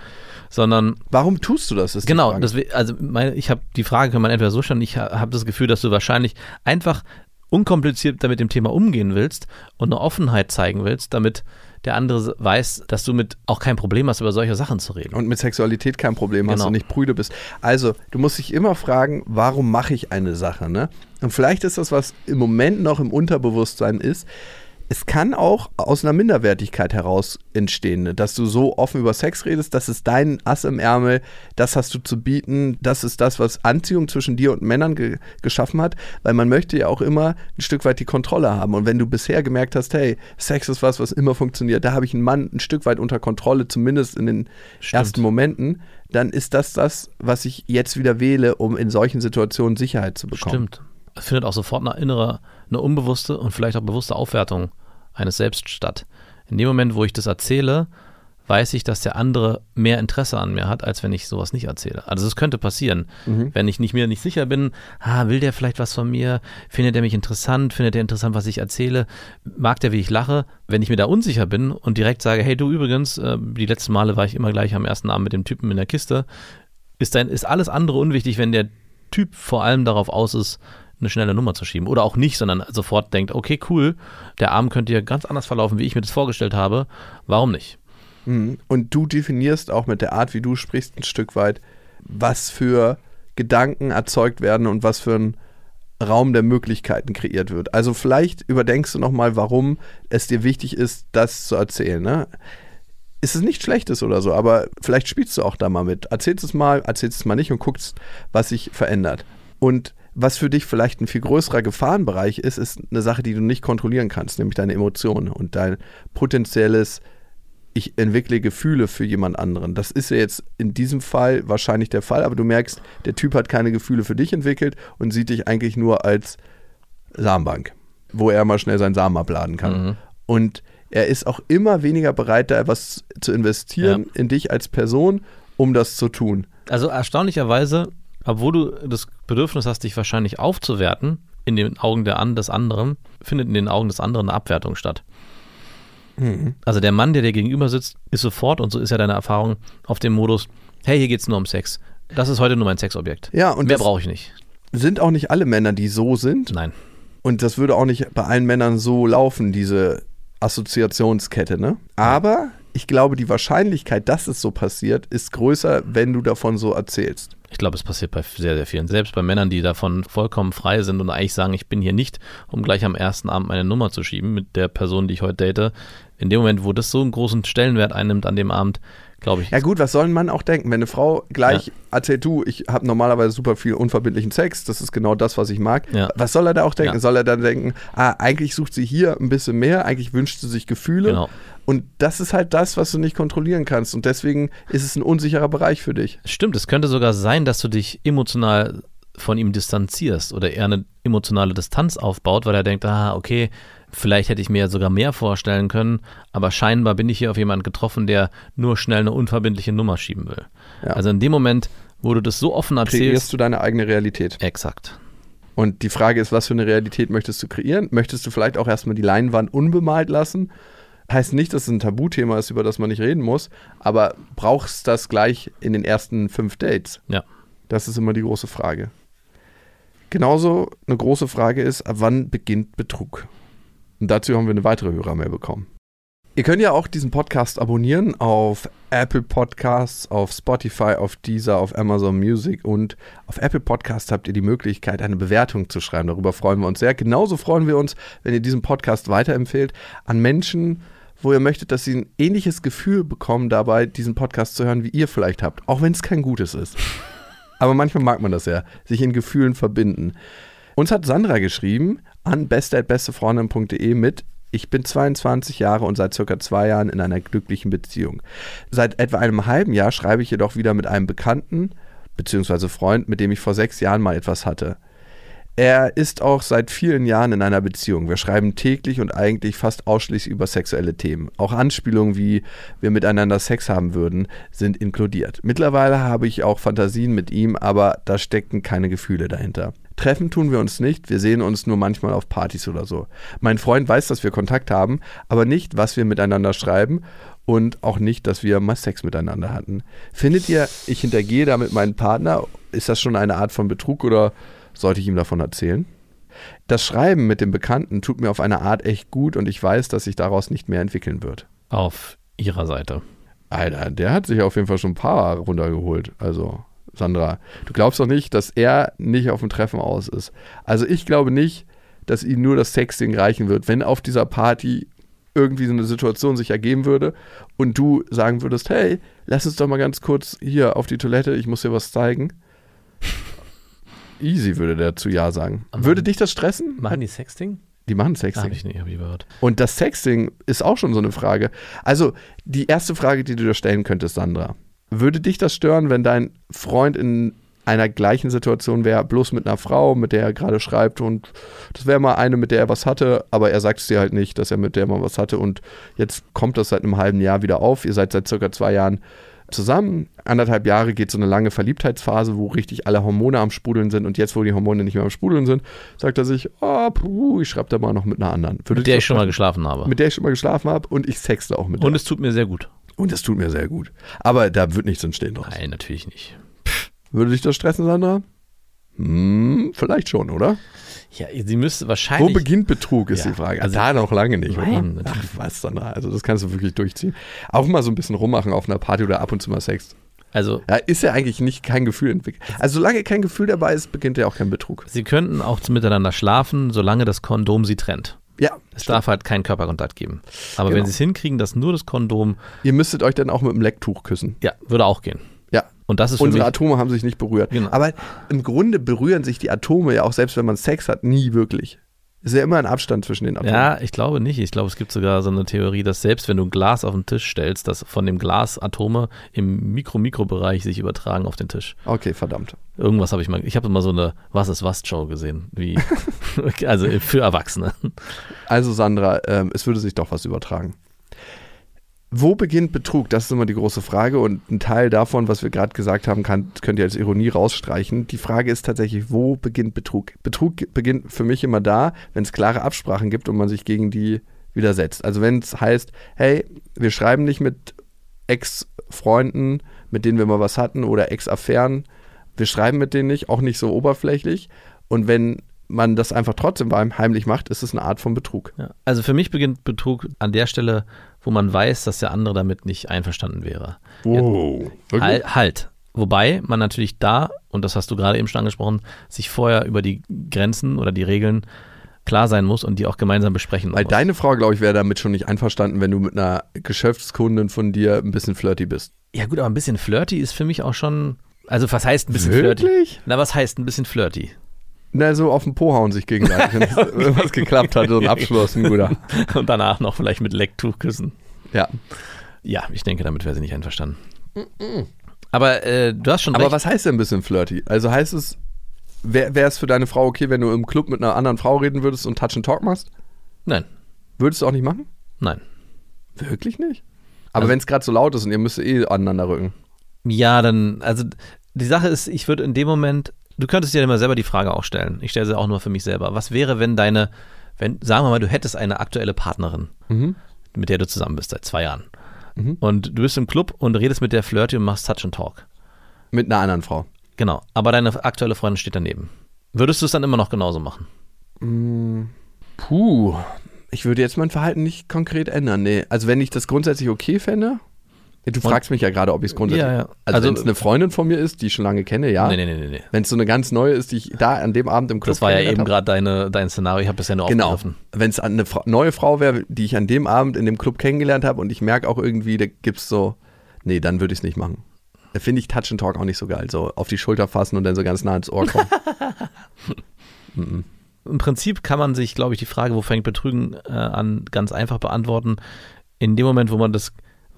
sondern. Warum tust du das? genau, das, also meine, ich habe die Frage, kann man entweder so stellen, ich habe das Gefühl, dass du wahrscheinlich einfach unkompliziert damit dem Thema umgehen willst und eine Offenheit zeigen willst, damit der andere weiß, dass du mit auch kein Problem hast, über solche Sachen zu reden. Und mit Sexualität kein Problem genau. hast und nicht prüde bist. Also, du musst dich immer fragen, warum mache ich eine Sache, ne? Und vielleicht ist das, was im Moment noch im Unterbewusstsein ist, es kann auch aus einer Minderwertigkeit heraus entstehen, dass du so offen über Sex redest, das ist dein Ass im Ärmel, das hast du zu bieten, das ist das, was Anziehung zwischen dir und Männern ge geschaffen hat, weil man möchte ja auch immer ein Stück weit die Kontrolle haben. Und wenn du bisher gemerkt hast, hey, Sex ist was, was immer funktioniert, da habe ich einen Mann ein Stück weit unter Kontrolle, zumindest in den Stimmt. ersten Momenten, dann ist das das, was ich jetzt wieder wähle, um in solchen Situationen Sicherheit zu bekommen. Stimmt. Es findet auch sofort eine innere, eine unbewusste und vielleicht auch bewusste Aufwertung eines Selbst statt. In dem Moment, wo ich das erzähle, weiß ich, dass der andere mehr Interesse an mir hat, als wenn ich sowas nicht erzähle. Also es könnte passieren, mhm. wenn ich nicht mir nicht sicher bin, ah, will der vielleicht was von mir, findet er mich interessant, findet er interessant, was ich erzähle, mag der, wie ich lache. Wenn ich mir da unsicher bin und direkt sage, hey du übrigens, äh, die letzten Male war ich immer gleich am ersten Abend mit dem Typen in der Kiste, ist, dann, ist alles andere unwichtig, wenn der Typ vor allem darauf aus ist, eine schnelle Nummer zu schieben. Oder auch nicht, sondern sofort denkt, okay, cool, der Abend könnte ja ganz anders verlaufen, wie ich mir das vorgestellt habe. Warum nicht? Mhm. Und du definierst auch mit der Art, wie du sprichst, ein Stück weit, was für Gedanken erzeugt werden und was für ein Raum der Möglichkeiten kreiert wird. Also vielleicht überdenkst du nochmal, warum es dir wichtig ist, das zu erzählen. Ne? Ist es nicht Schlechtes oder so, aber vielleicht spielst du auch da mal mit. Erzählst es mal, erzählst es mal nicht und guckst, was sich verändert. Und was für dich vielleicht ein viel größerer Gefahrenbereich ist, ist eine Sache, die du nicht kontrollieren kannst, nämlich deine Emotionen und dein potenzielles ich entwickle Gefühle für jemand anderen. Das ist ja jetzt in diesem Fall wahrscheinlich der Fall, aber du merkst, der Typ hat keine Gefühle für dich entwickelt und sieht dich eigentlich nur als Samenbank, wo er mal schnell seinen Samen abladen kann. Mhm. Und er ist auch immer weniger bereit, da etwas zu investieren ja. in dich als Person, um das zu tun. Also erstaunlicherweise obwohl du das Bedürfnis hast, dich wahrscheinlich aufzuwerten, in den Augen der, des anderen, findet in den Augen des anderen eine Abwertung statt. Mhm. Also der Mann, der dir gegenüber sitzt, ist sofort, und so ist ja deine Erfahrung, auf dem Modus, hey, hier geht es nur um Sex. Das ist heute nur mein Sexobjekt. Ja, und mehr brauche ich nicht. Sind auch nicht alle Männer, die so sind. Nein. Und das würde auch nicht bei allen Männern so laufen, diese Assoziationskette, ne? Aber ich glaube, die Wahrscheinlichkeit, dass es so passiert, ist größer, wenn du davon so erzählst. Ich glaube, es passiert bei sehr, sehr vielen. Selbst bei Männern, die davon vollkommen frei sind und eigentlich sagen, ich bin hier nicht, um gleich am ersten Abend meine Nummer zu schieben mit der Person, die ich heute date. In dem Moment, wo das so einen großen Stellenwert einnimmt an dem Abend, glaube ich. Ja gut, was soll ein Mann auch denken? Wenn eine Frau gleich ja. erzählt, du, ich habe normalerweise super viel unverbindlichen Sex, das ist genau das, was ich mag. Ja. Was soll er da auch denken? Ja. Soll er dann denken, ah, eigentlich sucht sie hier ein bisschen mehr, eigentlich wünscht sie sich Gefühle. Genau. Und das ist halt das, was du nicht kontrollieren kannst. Und deswegen ist es ein unsicherer Bereich für dich. Stimmt, es könnte sogar sein, dass du dich emotional von ihm distanzierst oder eher eine emotionale Distanz aufbaut, weil er denkt, ah, okay, vielleicht hätte ich mir sogar mehr vorstellen können, aber scheinbar bin ich hier auf jemanden getroffen, der nur schnell eine unverbindliche Nummer schieben will. Ja. Also in dem Moment, wo du das so offen erzählst. Kreierst du deine eigene Realität. Exakt. Und die Frage ist, was für eine Realität möchtest du kreieren? Möchtest du vielleicht auch erstmal die Leinwand unbemalt lassen? Heißt nicht, dass es ein Tabuthema ist, über das man nicht reden muss, aber brauchst das gleich in den ersten fünf Dates? Ja. Das ist immer die große Frage. Genauso eine große Frage ist, ab wann beginnt Betrug? Und dazu haben wir eine weitere Hörermail bekommen. Ihr könnt ja auch diesen Podcast abonnieren auf Apple Podcasts, auf Spotify, auf Deezer, auf Amazon Music und auf Apple Podcasts habt ihr die Möglichkeit, eine Bewertung zu schreiben. Darüber freuen wir uns sehr. Genauso freuen wir uns, wenn ihr diesen Podcast weiterempfehlt an Menschen, wo ihr möchtet, dass sie ein ähnliches Gefühl bekommen dabei, diesen Podcast zu hören, wie ihr vielleicht habt. Auch wenn es kein gutes ist. Aber manchmal mag man das ja, sich in Gefühlen verbinden. Uns hat Sandra geschrieben an beste.bestefreundin.de mit ich bin 22 Jahre und seit circa zwei Jahren in einer glücklichen Beziehung. Seit etwa einem halben Jahr schreibe ich jedoch wieder mit einem Bekannten bzw. Freund, mit dem ich vor sechs Jahren mal etwas hatte. Er ist auch seit vielen Jahren in einer Beziehung. Wir schreiben täglich und eigentlich fast ausschließlich über sexuelle Themen. Auch Anspielungen wie wir miteinander Sex haben würden, sind inkludiert. Mittlerweile habe ich auch Fantasien mit ihm, aber da stecken keine Gefühle dahinter. Treffen tun wir uns nicht, wir sehen uns nur manchmal auf Partys oder so. Mein Freund weiß, dass wir Kontakt haben, aber nicht, was wir miteinander schreiben und auch nicht, dass wir mal Sex miteinander hatten. Findet ihr, ich hintergehe damit meinen Partner? Ist das schon eine Art von Betrug oder sollte ich ihm davon erzählen? Das Schreiben mit dem Bekannten tut mir auf eine Art echt gut und ich weiß, dass sich daraus nicht mehr entwickeln wird. Auf ihrer Seite. Alter, der hat sich auf jeden Fall schon ein paar runtergeholt. Also, Sandra, du glaubst doch nicht, dass er nicht auf dem Treffen aus ist. Also, ich glaube nicht, dass ihm nur das Sexting reichen wird, wenn auf dieser Party irgendwie so eine Situation sich ergeben würde und du sagen würdest, hey, lass uns doch mal ganz kurz hier auf die Toilette, ich muss dir was zeigen. Easy würde der zu Ja sagen. Aber würde dich das stressen? Machen die Sexting? Die machen Sexting. ich nicht, habe ich gehört. Und das Sexting ist auch schon so eine Frage. Also, die erste Frage, die du dir stellen könntest, Sandra. Würde dich das stören, wenn dein Freund in einer gleichen Situation wäre, bloß mit einer Frau, mit der er gerade schreibt und das wäre mal eine, mit der er was hatte, aber er sagt es dir halt nicht, dass er mit der mal was hatte und jetzt kommt das seit einem halben Jahr wieder auf. Ihr seid seit circa zwei Jahren zusammen. Anderthalb Jahre geht so eine lange Verliebtheitsphase, wo richtig alle Hormone am Sprudeln sind und jetzt, wo die Hormone nicht mehr am Sprudeln sind, sagt er sich, oh, puh, ich schreibe da mal noch mit einer anderen. Würde Mit der ich schon mal geschlafen habe. mit der ich schon mal geschlafen habe und ich sexte auch mit Und der. es tut mir sehr gut. Und es tut mir sehr gut. Aber da wird nichts entstehen draus. Nein, natürlich nicht. Würde dich das stressen, Sandra? Hm, vielleicht schon, oder? Ja, sie müsste Wo wahrscheinlich. beginnt Betrug, ist Ja, die Frage. also- da noch lange nicht, Nein, oder? Ach, was, Sandra? Also das kannst du wirklich durchziehen. Auch mal so ein bisschen rummachen auf einer Party oder ab und zu mal Sex. Also, Da ist ja eigentlich nicht kein Gefühl entwickelt. Also solange kein Gefühl dabei ist, beginnt ja auch kein Betrug. sie könnten auch miteinander schlafen, solange das Kondom sie trennt. Ja, Es darf halt keinen Körperkontakt geben. Aber Genau. wenn sie es hinkriegen, dass nur das Kondom, ihr müsstet euch dann auch mit dem Lecktuch küssen. ja, würde auch gehen. Ja. Und das ist Unsere Atome haben sich nicht berührt. Genau. Aber im Grunde berühren sich die Atome ja auch, selbst wenn man Sex hat, nie wirklich. Ist ja immer ein Abstand zwischen den Atomen. ja, ich glaube nicht. Ich glaube, es gibt sogar so eine Theorie, dass selbst wenn du ein Glas auf den Tisch stellst, dass von dem Glas Atome im Mikro-Mikro-Bereich sich übertragen auf den Tisch. Okay, verdammt. Irgendwas habe ich mal, ich habe mal so eine Was ist was Show gesehen, wie, also für Erwachsene. Also Sandra, ähm, es würde sich doch was übertragen. Wo beginnt Betrug? Das ist immer die große Frage und ein Teil davon, was wir gerade gesagt haben, kann, könnt ihr als Ironie rausstreichen. Die Frage ist tatsächlich, wo beginnt Betrug? Betrug beginnt für mich immer da, wenn es klare Absprachen gibt und man sich gegen die widersetzt. Also wenn es heißt, hey, wir schreiben nicht mit Ex-Freunden, mit denen wir mal was hatten oder Ex-Affären, wir schreiben mit denen nicht, auch nicht so oberflächlich. Und wenn man das einfach trotzdem heimlich macht, ist es eine Art von Betrug. Ja. Also für mich beginnt Betrug an der Stelle, wo man weiß, dass der andere damit nicht einverstanden wäre. Wow. Hal- Halt. Wobei man natürlich da, und das hast du gerade eben schon angesprochen, sich vorher über die Grenzen oder die Regeln klar sein muss und die auch gemeinsam besprechen Weil muss. deine Frau, glaube ich, wäre damit schon nicht einverstanden, wenn du mit einer Geschäftskundin von dir ein bisschen flirty bist. ja gut, aber ein bisschen flirty ist für mich auch schon, also was heißt ein bisschen flirty? Wirklich? Na, was heißt ein bisschen flirty? Na, so auf den Po hauen sich gegenseitig, wenn es irgendwas geklappt hat, so ein Abschluss, ein guter. Und danach noch vielleicht mit Lecktuch küssen. Ja. Ja, ich denke, damit wäre sie nicht einverstanden. Aber äh, du hast schon Aber recht. was heißt denn ein bisschen flirty? Also heißt es, wäre es für deine Frau okay, wenn du im Club mit einer anderen Frau reden würdest und Touch and Talk machst? Nein, Würdest du auch nicht machen? nein. Wirklich nicht? Aber Also- wenn es gerade so laut ist und ihr müsst eh aneinander rücken. Ja, dann, also die Sache ist, ich würde in dem Moment, du könntest dir immer selber die Frage auch stellen. Ich stelle sie auch nur für mich selber. Was wäre, wenn deine, wenn, sagen wir mal, du hättest eine aktuelle Partnerin, Mhm. mit der du zusammen bist seit zwei Jahren. Und du bist im Club und redest mit der Flirty und machst Touch and Talk. Mit einer anderen Frau. Genau. Aber deine aktuelle Freundin steht daneben. Würdest du es dann immer noch genauso machen? Puh. Ich würde jetzt mein Verhalten nicht konkret ändern. Nee. Also wenn ich das grundsätzlich okay fände. Du fragst mich ja gerade, ob ich es grundsätzlich. Ja, ja. Also, Also- wenn es eine Freundin von mir ist, die ich schon lange kenne, ja. Nee, nee, nee, nee. Wenn es so eine ganz neue ist, die ich da an dem Abend im Club Das war ja eben gerade deine, dein Szenario. Ich habe das ja nur Genau. aufgegriffen. Wenn es eine Fra neue Frau wäre, die ich an dem Abend in dem Club kennengelernt habe und ich merke auch irgendwie, da gibt's so, nee, dann würde ich es nicht machen. Da finde ich Touch and Talk auch nicht so geil. So auf die Schulter fassen und dann so ganz nah ins Ohr kommen. Im Prinzip kann man sich, glaube ich, die Frage, wo fängt Betrügen äh, an, ganz einfach beantworten. In dem Moment, wo man das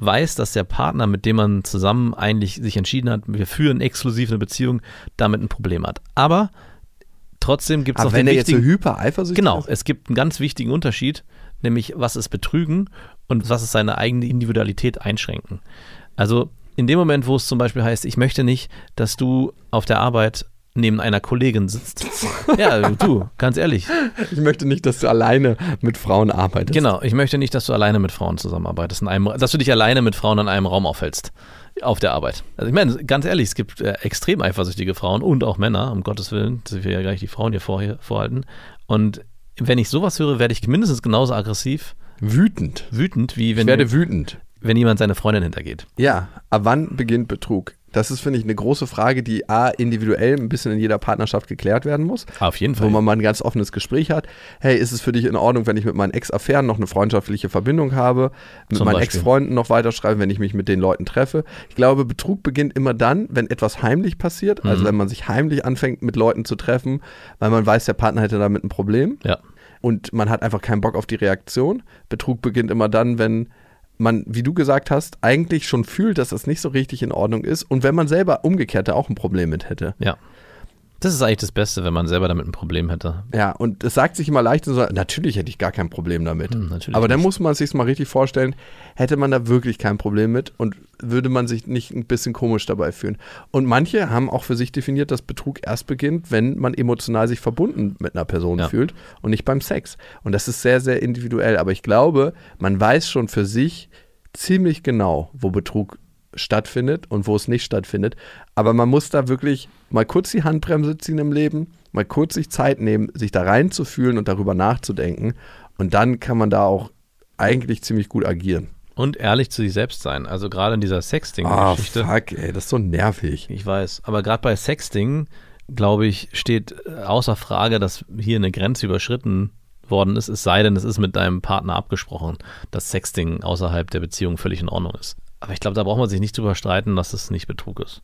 weiß, dass der Partner, mit dem man zusammen eigentlich sich entschieden hat, wir führen exklusiv eine Beziehung, damit ein Problem hat. Aber trotzdem gibt es noch wenn den er jetzt so wichtigen, hyper eifersüchtig Genau, ist. es gibt einen ganz wichtigen Unterschied, nämlich was ist Betrügen und was ist seine eigene Individualität einschränken. Also in dem Moment, wo es zum Beispiel heißt, ich möchte nicht, dass du auf der Arbeit neben einer Kollegin sitzt. ja, du, ganz ehrlich. Ich möchte nicht, dass du alleine mit Frauen arbeitest. Genau, ich möchte nicht, dass du alleine mit Frauen zusammenarbeitest, in einem, dass du dich alleine mit Frauen in einem Raum aufhältst. Auf der Arbeit. Also ich meine, ganz ehrlich, es gibt äh, extrem eifersüchtige Frauen und auch Männer, um Gottes Willen, dass wir ja gleich die Frauen hier vor, vorhalten. Und wenn ich sowas höre, werde ich mindestens genauso aggressiv, Wütend. wütend, wie wenn, Ich werde wütend. Wenn jemand seine Freundin hintergeht. Ja, ab wann beginnt Betrug? Das ist, finde ich, eine große Frage, die A, individuell ein bisschen in jeder Partnerschaft geklärt werden muss. Auf jeden Fall. Wo man mal ein ganz offenes Gespräch hat. Hey, ist es für dich in Ordnung, wenn ich mit meinen Ex-Affären noch eine freundschaftliche Verbindung habe, mit Zum meinen. Ex-Freunden noch weiterschreibe, wenn ich mich mit den Leuten treffe? Ich glaube, Betrug beginnt immer dann, wenn etwas heimlich passiert, Mhm. also wenn man sich heimlich anfängt, mit Leuten zu treffen, weil man weiß, der Partner hätte damit ein Problem ja. und man hat einfach keinen Bock auf die Reaktion. Betrug beginnt immer dann, wenn man, wie du gesagt hast, eigentlich schon fühlt, dass das nicht so richtig in Ordnung ist und wenn man selber umgekehrt da auch ein Problem mit hätte. Ja. Das ist eigentlich das Beste, wenn man selber damit ein Problem hätte. Ja, und es sagt sich immer leicht, so, natürlich hätte ich gar kein Problem damit. Hm, Aber dann nicht. muss man sich mal richtig vorstellen, hätte man da wirklich kein Problem mit und würde man sich nicht ein bisschen komisch dabei fühlen. Und manche haben auch für sich definiert, dass Betrug erst beginnt, wenn man emotional sich verbunden mit einer Person Ja. fühlt und nicht beim Sex. Und das ist sehr, sehr individuell. Aber ich glaube, man weiß schon für sich ziemlich genau, wo Betrug stattfindet und wo es nicht stattfindet. Aber man muss da wirklich mal kurz die Handbremse ziehen im Leben, mal kurz sich Zeit nehmen, sich da reinzufühlen und darüber nachzudenken. Und dann kann man da auch eigentlich ziemlich gut agieren. Und ehrlich zu sich selbst sein. Also gerade in dieser Ah, Sexting-Geschichte. fuck, ey, das ist so nervig. Ich weiß. Aber gerade bei Sexting, glaube ich, steht äh, außer Frage, dass hier eine Grenze überschritten worden ist, es sei denn, es ist mit deinem Partner abgesprochen, dass Sexting außerhalb der Beziehung völlig in Ordnung ist. Aber ich glaube, da braucht man sich nicht drüber streiten, dass es nicht Betrug ist.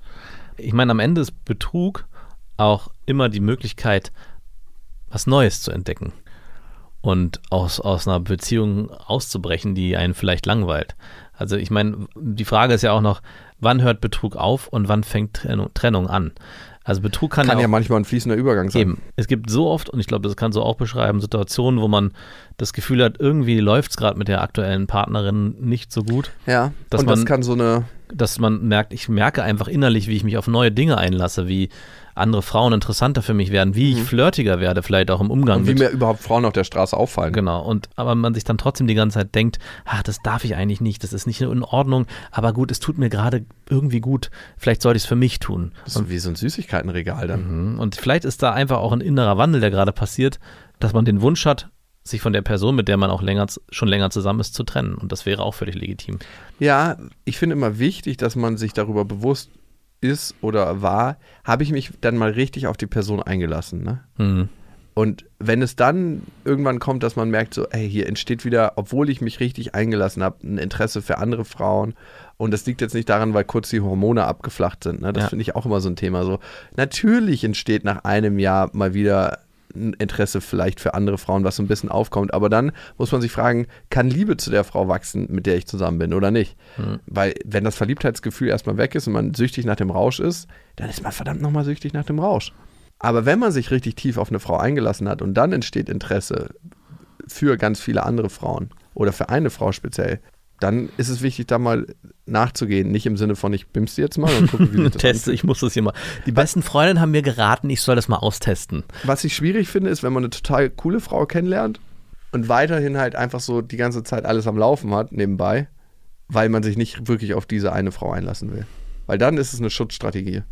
Ich meine, am Ende ist Betrug auch immer die Möglichkeit, was Neues zu entdecken und aus, aus einer Beziehung auszubrechen, die einen vielleicht langweilt. Also ich meine, die Frage ist ja auch noch, wann hört Betrug auf und wann fängt Trennung, Trennung an? Also Betrug kann, Kann ja ja manchmal ein fließender Übergang sein. Eben. Es gibt so oft, und ich glaube, das kannst du auch beschreiben, Situationen, wo man das Gefühl hat, irgendwie läuft es gerade mit der aktuellen Partnerin nicht so gut, Ja, und das man- kann so eine, dass man merkt, ich merke einfach innerlich, wie ich mich auf neue Dinge einlasse, wie andere Frauen interessanter für mich werden, wie ich flirtiger werde, vielleicht auch im Umgang und wie mit. mir überhaupt Frauen auf der Straße auffallen. Genau, und aber man sich dann trotzdem die ganze Zeit denkt, ach, das darf ich eigentlich nicht, das ist nicht in Ordnung, aber gut, es tut mir gerade irgendwie gut, vielleicht sollte ich es für mich tun. Das ist wie so ein Süßigkeitenregal dann. Mhm. Und vielleicht ist da einfach auch ein innerer Wandel, der gerade passiert, dass man den Wunsch hat, sich von der Person, mit der man auch länger, schon länger zusammen ist, zu trennen. Und das wäre auch völlig legitim. Ja, ich finde immer wichtig, dass man sich darüber bewusst ist oder war, habe ich mich dann mal richtig auf die Person eingelassen. Ne? Mhm. Und wenn es dann irgendwann kommt, dass man merkt, so, ey, hier entsteht wieder, obwohl ich mich richtig eingelassen habe, ein Interesse für andere Frauen. Und das liegt jetzt nicht daran, weil kurz die Hormone abgeflacht sind. Ne? Das Ja. finde ich auch immer so ein Thema. So, natürlich entsteht nach einem Jahr mal wieder Interesse vielleicht für andere Frauen, was so ein bisschen aufkommt. Aber dann muss man sich fragen, kann Liebe zu der Frau wachsen, mit der ich zusammen bin oder nicht? Weil wenn das Verliebtheitsgefühl erstmal weg ist und man süchtig nach dem Rausch ist, dann ist man verdammt nochmal süchtig nach dem Rausch. Aber wenn man sich richtig tief auf eine Frau eingelassen hat und dann entsteht Interesse für ganz viele andere Frauen oder für eine Frau speziell, dann ist es wichtig, da mal nachzugehen. Nicht im Sinne von, ich bimst die jetzt mal und gucke, wie das Teste, ich muss das hier mal. Die besten Freundinnen haben mir geraten, ich soll das mal austesten. Was ich schwierig finde, ist, wenn man eine total coole Frau kennenlernt und weiterhin halt einfach so die ganze Zeit alles am Laufen hat nebenbei, weil man sich nicht wirklich auf diese eine Frau einlassen will. Weil dann ist es eine Schutzstrategie.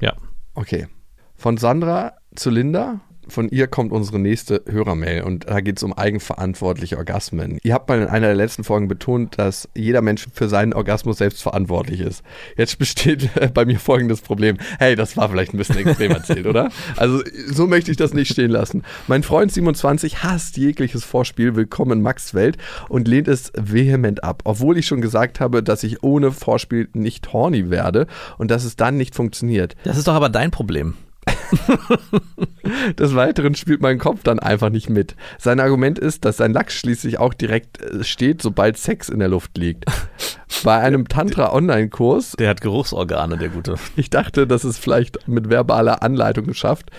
Ja. Okay. Von Sandra zu Linda. Von ihr kommt unsere nächste Hörermail und da geht es um eigenverantwortliche Orgasmen. Ihr habt mal in einer der letzten Folgen betont, dass jeder Mensch für seinen Orgasmus selbst verantwortlich ist. Jetzt besteht bei mir folgendes Problem. Hey, das war vielleicht ein bisschen extrem erzählt, oder? Also so möchte ich das nicht stehen lassen. Mein Freund 27 hasst jegliches Vorspiel, willkommen Max Welt und lehnt es vehement ab, obwohl ich schon gesagt habe, dass ich ohne Vorspiel nicht horny werde und dass es dann nicht funktioniert. Das ist doch aber dein Problem. Des Weiteren spielt mein Kopf dann einfach nicht mit. Sein Argument ist, dass sein Lachs schließlich auch direkt äh, steht, sobald Sex in der Luft liegt. Bei einem Tantra-Online-Kurs. Der hat Geruchsorgane, der Gute. Ich dachte, dass es vielleicht mit verbaler Anleitung geschafft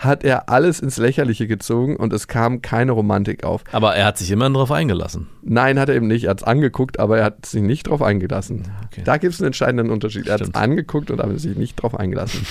hat er alles ins Lächerliche gezogen und es kam keine Romantik auf. Aber er hat sich immerhin darauf eingelassen. Nein, hat er eben nicht. Er hat es angeguckt, aber er hat sich nicht darauf eingelassen. Okay. Da gibt es einen entscheidenden Unterschied. Er hat es angeguckt und hat sich nicht darauf eingelassen.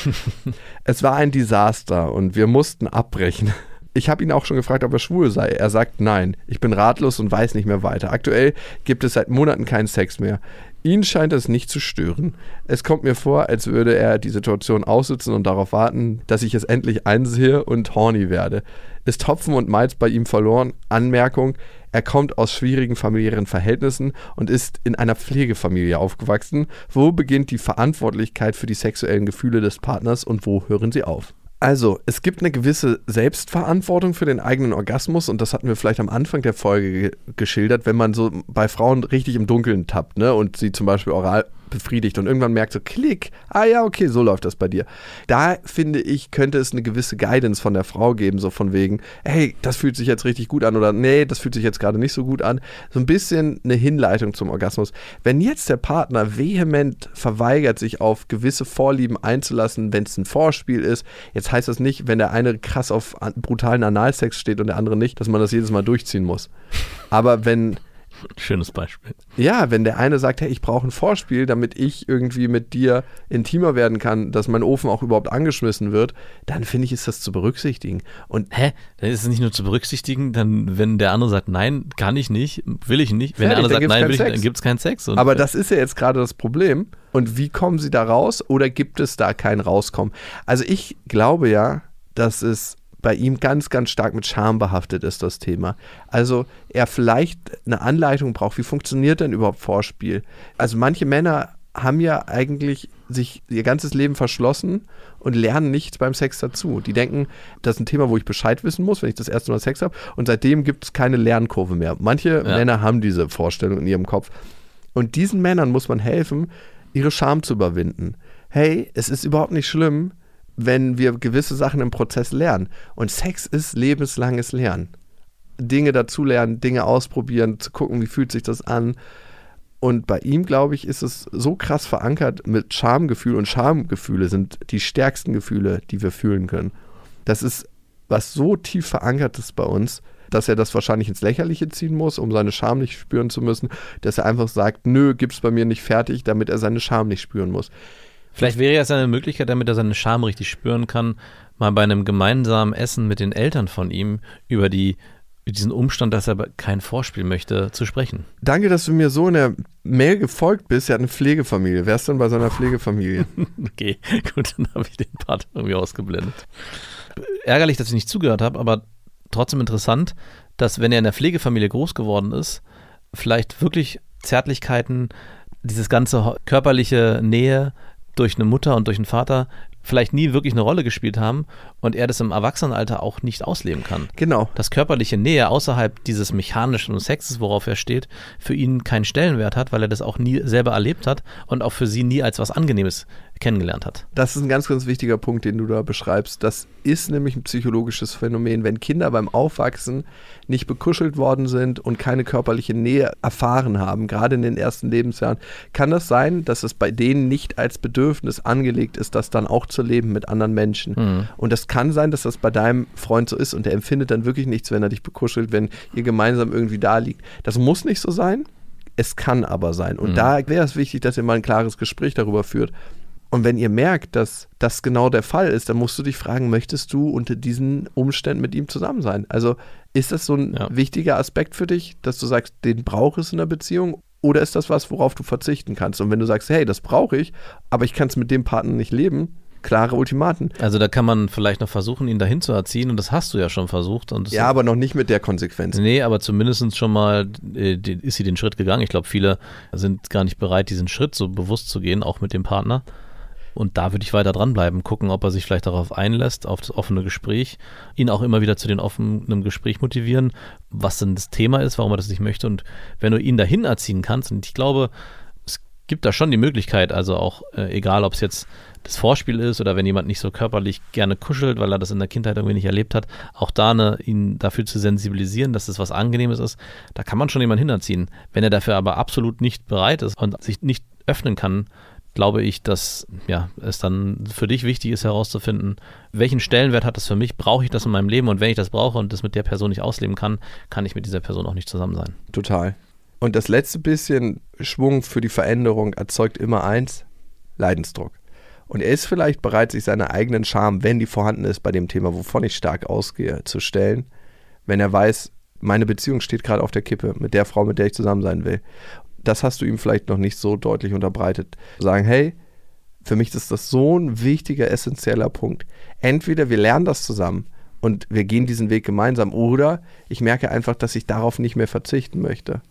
es war ein Desaster und wir mussten abbrechen. Ich habe ihn auch schon gefragt, ob er schwul sei. Er sagt nein. Ich bin ratlos und weiß nicht mehr weiter. Aktuell gibt es seit Monaten keinen Sex mehr. Ihn scheint es nicht zu stören. Es kommt mir vor, als würde er die Situation aussitzen und darauf warten, dass ich es endlich einsehe und horny werde. Ist Hopfen und Malz bei ihm verloren? Anmerkung, er kommt aus schwierigen familiären Verhältnissen und ist in einer Pflegefamilie aufgewachsen. Wo beginnt die Verantwortlichkeit für die sexuellen Gefühle des Partners und wo hören sie auf? Also, es gibt eine gewisse Selbstverantwortung für den eigenen Orgasmus und das hatten wir vielleicht am Anfang der Folge ge geschildert, wenn man so bei Frauen richtig im Dunkeln tappt, ne, und sie zum Beispiel oral befriedigt und irgendwann merkt so, klick, ah ja, okay, so läuft das bei dir. Da finde ich, könnte es eine gewisse Guidance von der Frau geben, so von wegen, hey, das fühlt sich jetzt richtig gut an oder nee, das fühlt sich jetzt gerade nicht so gut an. So ein bisschen eine Hinleitung zum Orgasmus. Wenn jetzt der Partner vehement verweigert, sich auf gewisse Vorlieben einzulassen, wenn es ein Vorspiel ist, jetzt heißt das nicht, wenn der eine krass auf brutalen Analsex steht und der andere nicht, dass man das jedes Mal durchziehen muss. Aber wenn Schönes Beispiel. Ja, wenn der eine sagt, hey, ich brauche ein Vorspiel, damit ich irgendwie mit dir intimer werden kann, dass mein Ofen auch überhaupt angeschmissen wird, dann finde ich, ist das zu berücksichtigen. Und Hä? Dann ist es nicht nur zu berücksichtigen, dann, wenn der andere sagt, nein, kann ich nicht, will ich nicht. Wenn fertig, der andere sagt, nein, will ich, dann gibt es keinen Sex. Und Aber das ist ja jetzt gerade das Problem. Und wie kommen sie da raus? Oder gibt es da kein Rauskommen? Also ich glaube ja, dass es bei ihm ganz, ganz stark mit Scham behaftet ist, das Thema. Also er vielleicht eine Anleitung braucht, wie funktioniert denn überhaupt Vorspiel? Also manche Männer haben ja eigentlich sich ihr ganzes Leben verschlossen und lernen nichts beim Sex dazu. Die denken, das ist ein Thema, wo ich Bescheid wissen muss, wenn ich das erste Mal Sex habe. Und seitdem gibt es keine Lernkurve mehr. Manche ja. Männer haben diese Vorstellung in ihrem Kopf. Und diesen Männern muss man helfen, ihre Scham zu überwinden. Hey, es ist überhaupt nicht schlimm, wenn wir gewisse Sachen im Prozess lernen. Und Sex ist lebenslanges Lernen. Dinge dazulernen, Dinge ausprobieren, zu gucken, wie fühlt sich das an. Und bei ihm, glaube ich, ist es so krass verankert mit Schamgefühl und Schamgefühle sind die stärksten Gefühle, die wir fühlen können. Das ist was so tief verankert ist bei uns, dass er das wahrscheinlich ins Lächerliche ziehen muss, um seine Scham nicht spüren zu müssen, dass er einfach sagt, nö, gib's bei mir nicht fertig, damit er seine Scham nicht spüren muss. Vielleicht wäre es eine Möglichkeit, damit er seine Scham richtig spüren kann, mal bei einem gemeinsamen Essen mit den Eltern von ihm über die diesen Umstand, dass er kein Vorspiel möchte, zu sprechen. Danke, dass du mir so in der Mail gefolgt bist. Er hat eine Pflegefamilie. Wer ist denn bei seiner Pflegefamilie? okay, gut, dann habe ich den Part irgendwie ausgeblendet. Ärgerlich, dass ich nicht zugehört habe, aber trotzdem interessant, dass wenn er in der Pflegefamilie groß geworden ist, vielleicht wirklich Zärtlichkeiten, dieses ganze körperliche Nähe durch eine Mutter und durch einen Vater vielleicht nie wirklich eine Rolle gespielt haben und er das im Erwachsenenalter auch nicht ausleben kann. Genau. Dass körperliche Nähe außerhalb dieses mechanischen Sexes, worauf er steht, für ihn keinen Stellenwert hat, weil er das auch nie selber erlebt hat und auch für sie nie als was Angenehmes kennengelernt hat. Das ist ein ganz, ganz wichtiger Punkt, den du da beschreibst. Das ist nämlich ein psychologisches Phänomen. Wenn Kinder beim Aufwachsen nicht bekuschelt worden sind und keine körperliche Nähe erfahren haben, gerade in den ersten Lebensjahren, kann das sein, dass es bei denen nicht als Bedürfnis angelegt ist, das dann auch zu leben mit anderen Menschen. Mhm. Und das kann sein, dass das bei deinem Freund so ist und der empfindet dann wirklich nichts, wenn er dich bekuschelt, wenn ihr gemeinsam irgendwie da liegt. Das muss nicht so sein. Es kann aber sein. Und mhm. da wäre es wichtig, dass ihr mal ein klares Gespräch darüber führt Und wenn ihr merkt, dass das genau der Fall ist, dann musst du dich fragen, möchtest du unter diesen Umständen mit ihm zusammen sein? Also ist das so ein Ja. wichtiger Aspekt für dich, dass du sagst, den brauche es in der Beziehung? Oder ist das was, worauf du verzichten kannst? Und wenn du sagst, hey, das brauche ich, aber ich kann es mit dem Partner nicht leben, klare Ultimaten. Also da kann man vielleicht noch versuchen, ihn dahin zu erziehen und das hast du ja schon versucht. Ja, aber noch nicht mit der Konsequenz. Nee, aber zumindest schon mal äh, ist sie den Schritt gegangen. Ich glaube, viele sind gar nicht bereit, diesen Schritt so bewusst zu gehen, auch mit dem Partner. Und da würde ich weiter dranbleiben, gucken, ob er sich vielleicht darauf einlässt, auf das offene Gespräch, ihn auch immer wieder zu den offenen Gespräch motivieren, was denn das Thema ist, warum er das nicht möchte. Und wenn du ihn dahin erziehen kannst, und ich glaube, es gibt da schon die Möglichkeit, also auch äh, egal, ob es jetzt das Vorspiel ist oder wenn jemand nicht so körperlich gerne kuschelt, weil er das in der Kindheit irgendwie nicht erlebt hat, auch da ne, ihn dafür zu sensibilisieren, dass das was Angenehmes ist, da kann man schon jemanden hinterziehen. Wenn er dafür aber absolut nicht bereit ist und sich nicht öffnen kann, glaube ich, dass ja, es dann für dich wichtig ist herauszufinden, welchen Stellenwert hat das für mich, brauche ich das in meinem Leben und wenn ich das brauche und das mit der Person nicht ausleben kann, kann ich mit dieser Person auch nicht zusammen sein. Total. Und das letzte bisschen Schwung für die Veränderung erzeugt immer eins, Leidensdruck. Und er ist vielleicht bereit, sich seiner eigenen Scham, wenn die vorhanden ist, bei dem Thema, wovon ich stark ausgehe, zu stellen, wenn er weiß, meine Beziehung steht gerade auf der Kippe mit der Frau, mit der ich zusammen sein will. Das hast du ihm vielleicht noch nicht so deutlich unterbreitet. Sagen, hey, für mich ist das so ein wichtiger, essentieller Punkt. Entweder wir lernen das zusammen und wir gehen diesen Weg gemeinsam oder ich merke einfach, dass ich darauf nicht mehr verzichten möchte.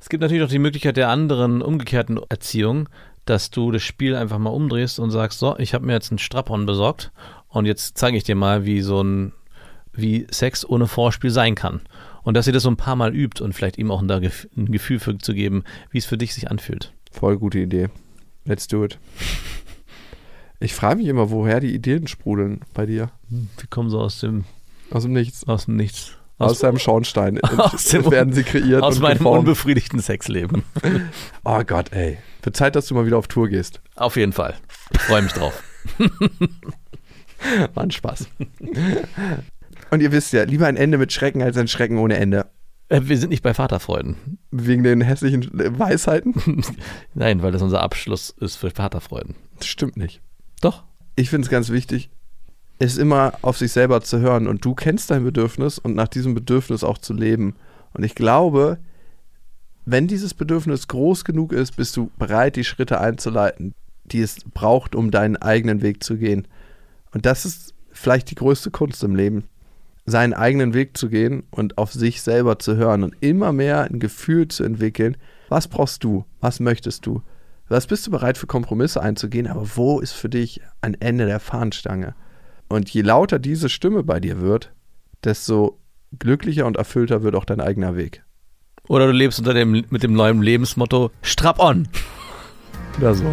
Es gibt natürlich auch die Möglichkeit der anderen umgekehrten Erziehung, dass du das Spiel einfach mal umdrehst und sagst, so, ich habe mir jetzt einen Strap-on besorgt und jetzt zeige ich dir mal, wie so ein, wie Sex ohne Vorspiel sein kann. Und dass ihr das so ein paar Mal übt und vielleicht ihm auch ein, ein Gefühl für zu geben, wie es für dich sich anfühlt. Voll gute Idee. Let's do it. Ich frage mich immer, woher die Ideen sprudeln bei dir. Wir kommen so aus dem, Aus dem Nichts. aus dem Nichts. Aus, deinem Schornstein aus dem- werden sie kreiert aus meinem geformt. unbefriedigten Sexleben. Oh Gott, ey. Wird Zeit, dass du mal wieder auf Tour gehst. Auf jeden Fall. Freue mich drauf. War ein Spaß. Und ihr wisst ja, lieber ein Ende mit Schrecken als ein Schrecken ohne Ende. Äh, Wir sind nicht bei Vaterfreuden. Wegen den hässlichen Weisheiten? Nein, weil das unser Abschluss ist für Vaterfreuden. Das stimmt nicht. Doch. Ich finde es ganz wichtig, es immer auf sich selber zu hören. Und du kennst dein Bedürfnis und nach diesem Bedürfnis auch zu leben. Und ich glaube, wenn dieses Bedürfnis groß genug ist, bist du bereit, die Schritte einzuleiten, die es braucht, um deinen eigenen Weg zu gehen. Und das ist vielleicht die größte Kunst im Leben, seinen eigenen Weg zu gehen und auf sich selber zu hören und immer mehr ein Gefühl zu entwickeln, was brauchst du, was möchtest du, was bist du bereit für Kompromisse einzugehen, aber wo ist für dich ein Ende der Fahnenstange? Und je lauter diese Stimme bei dir wird, desto glücklicher und erfüllter wird auch dein eigener Weg. Oder du lebst unter dem, mit dem neuen Lebensmotto Strap on. Oder so.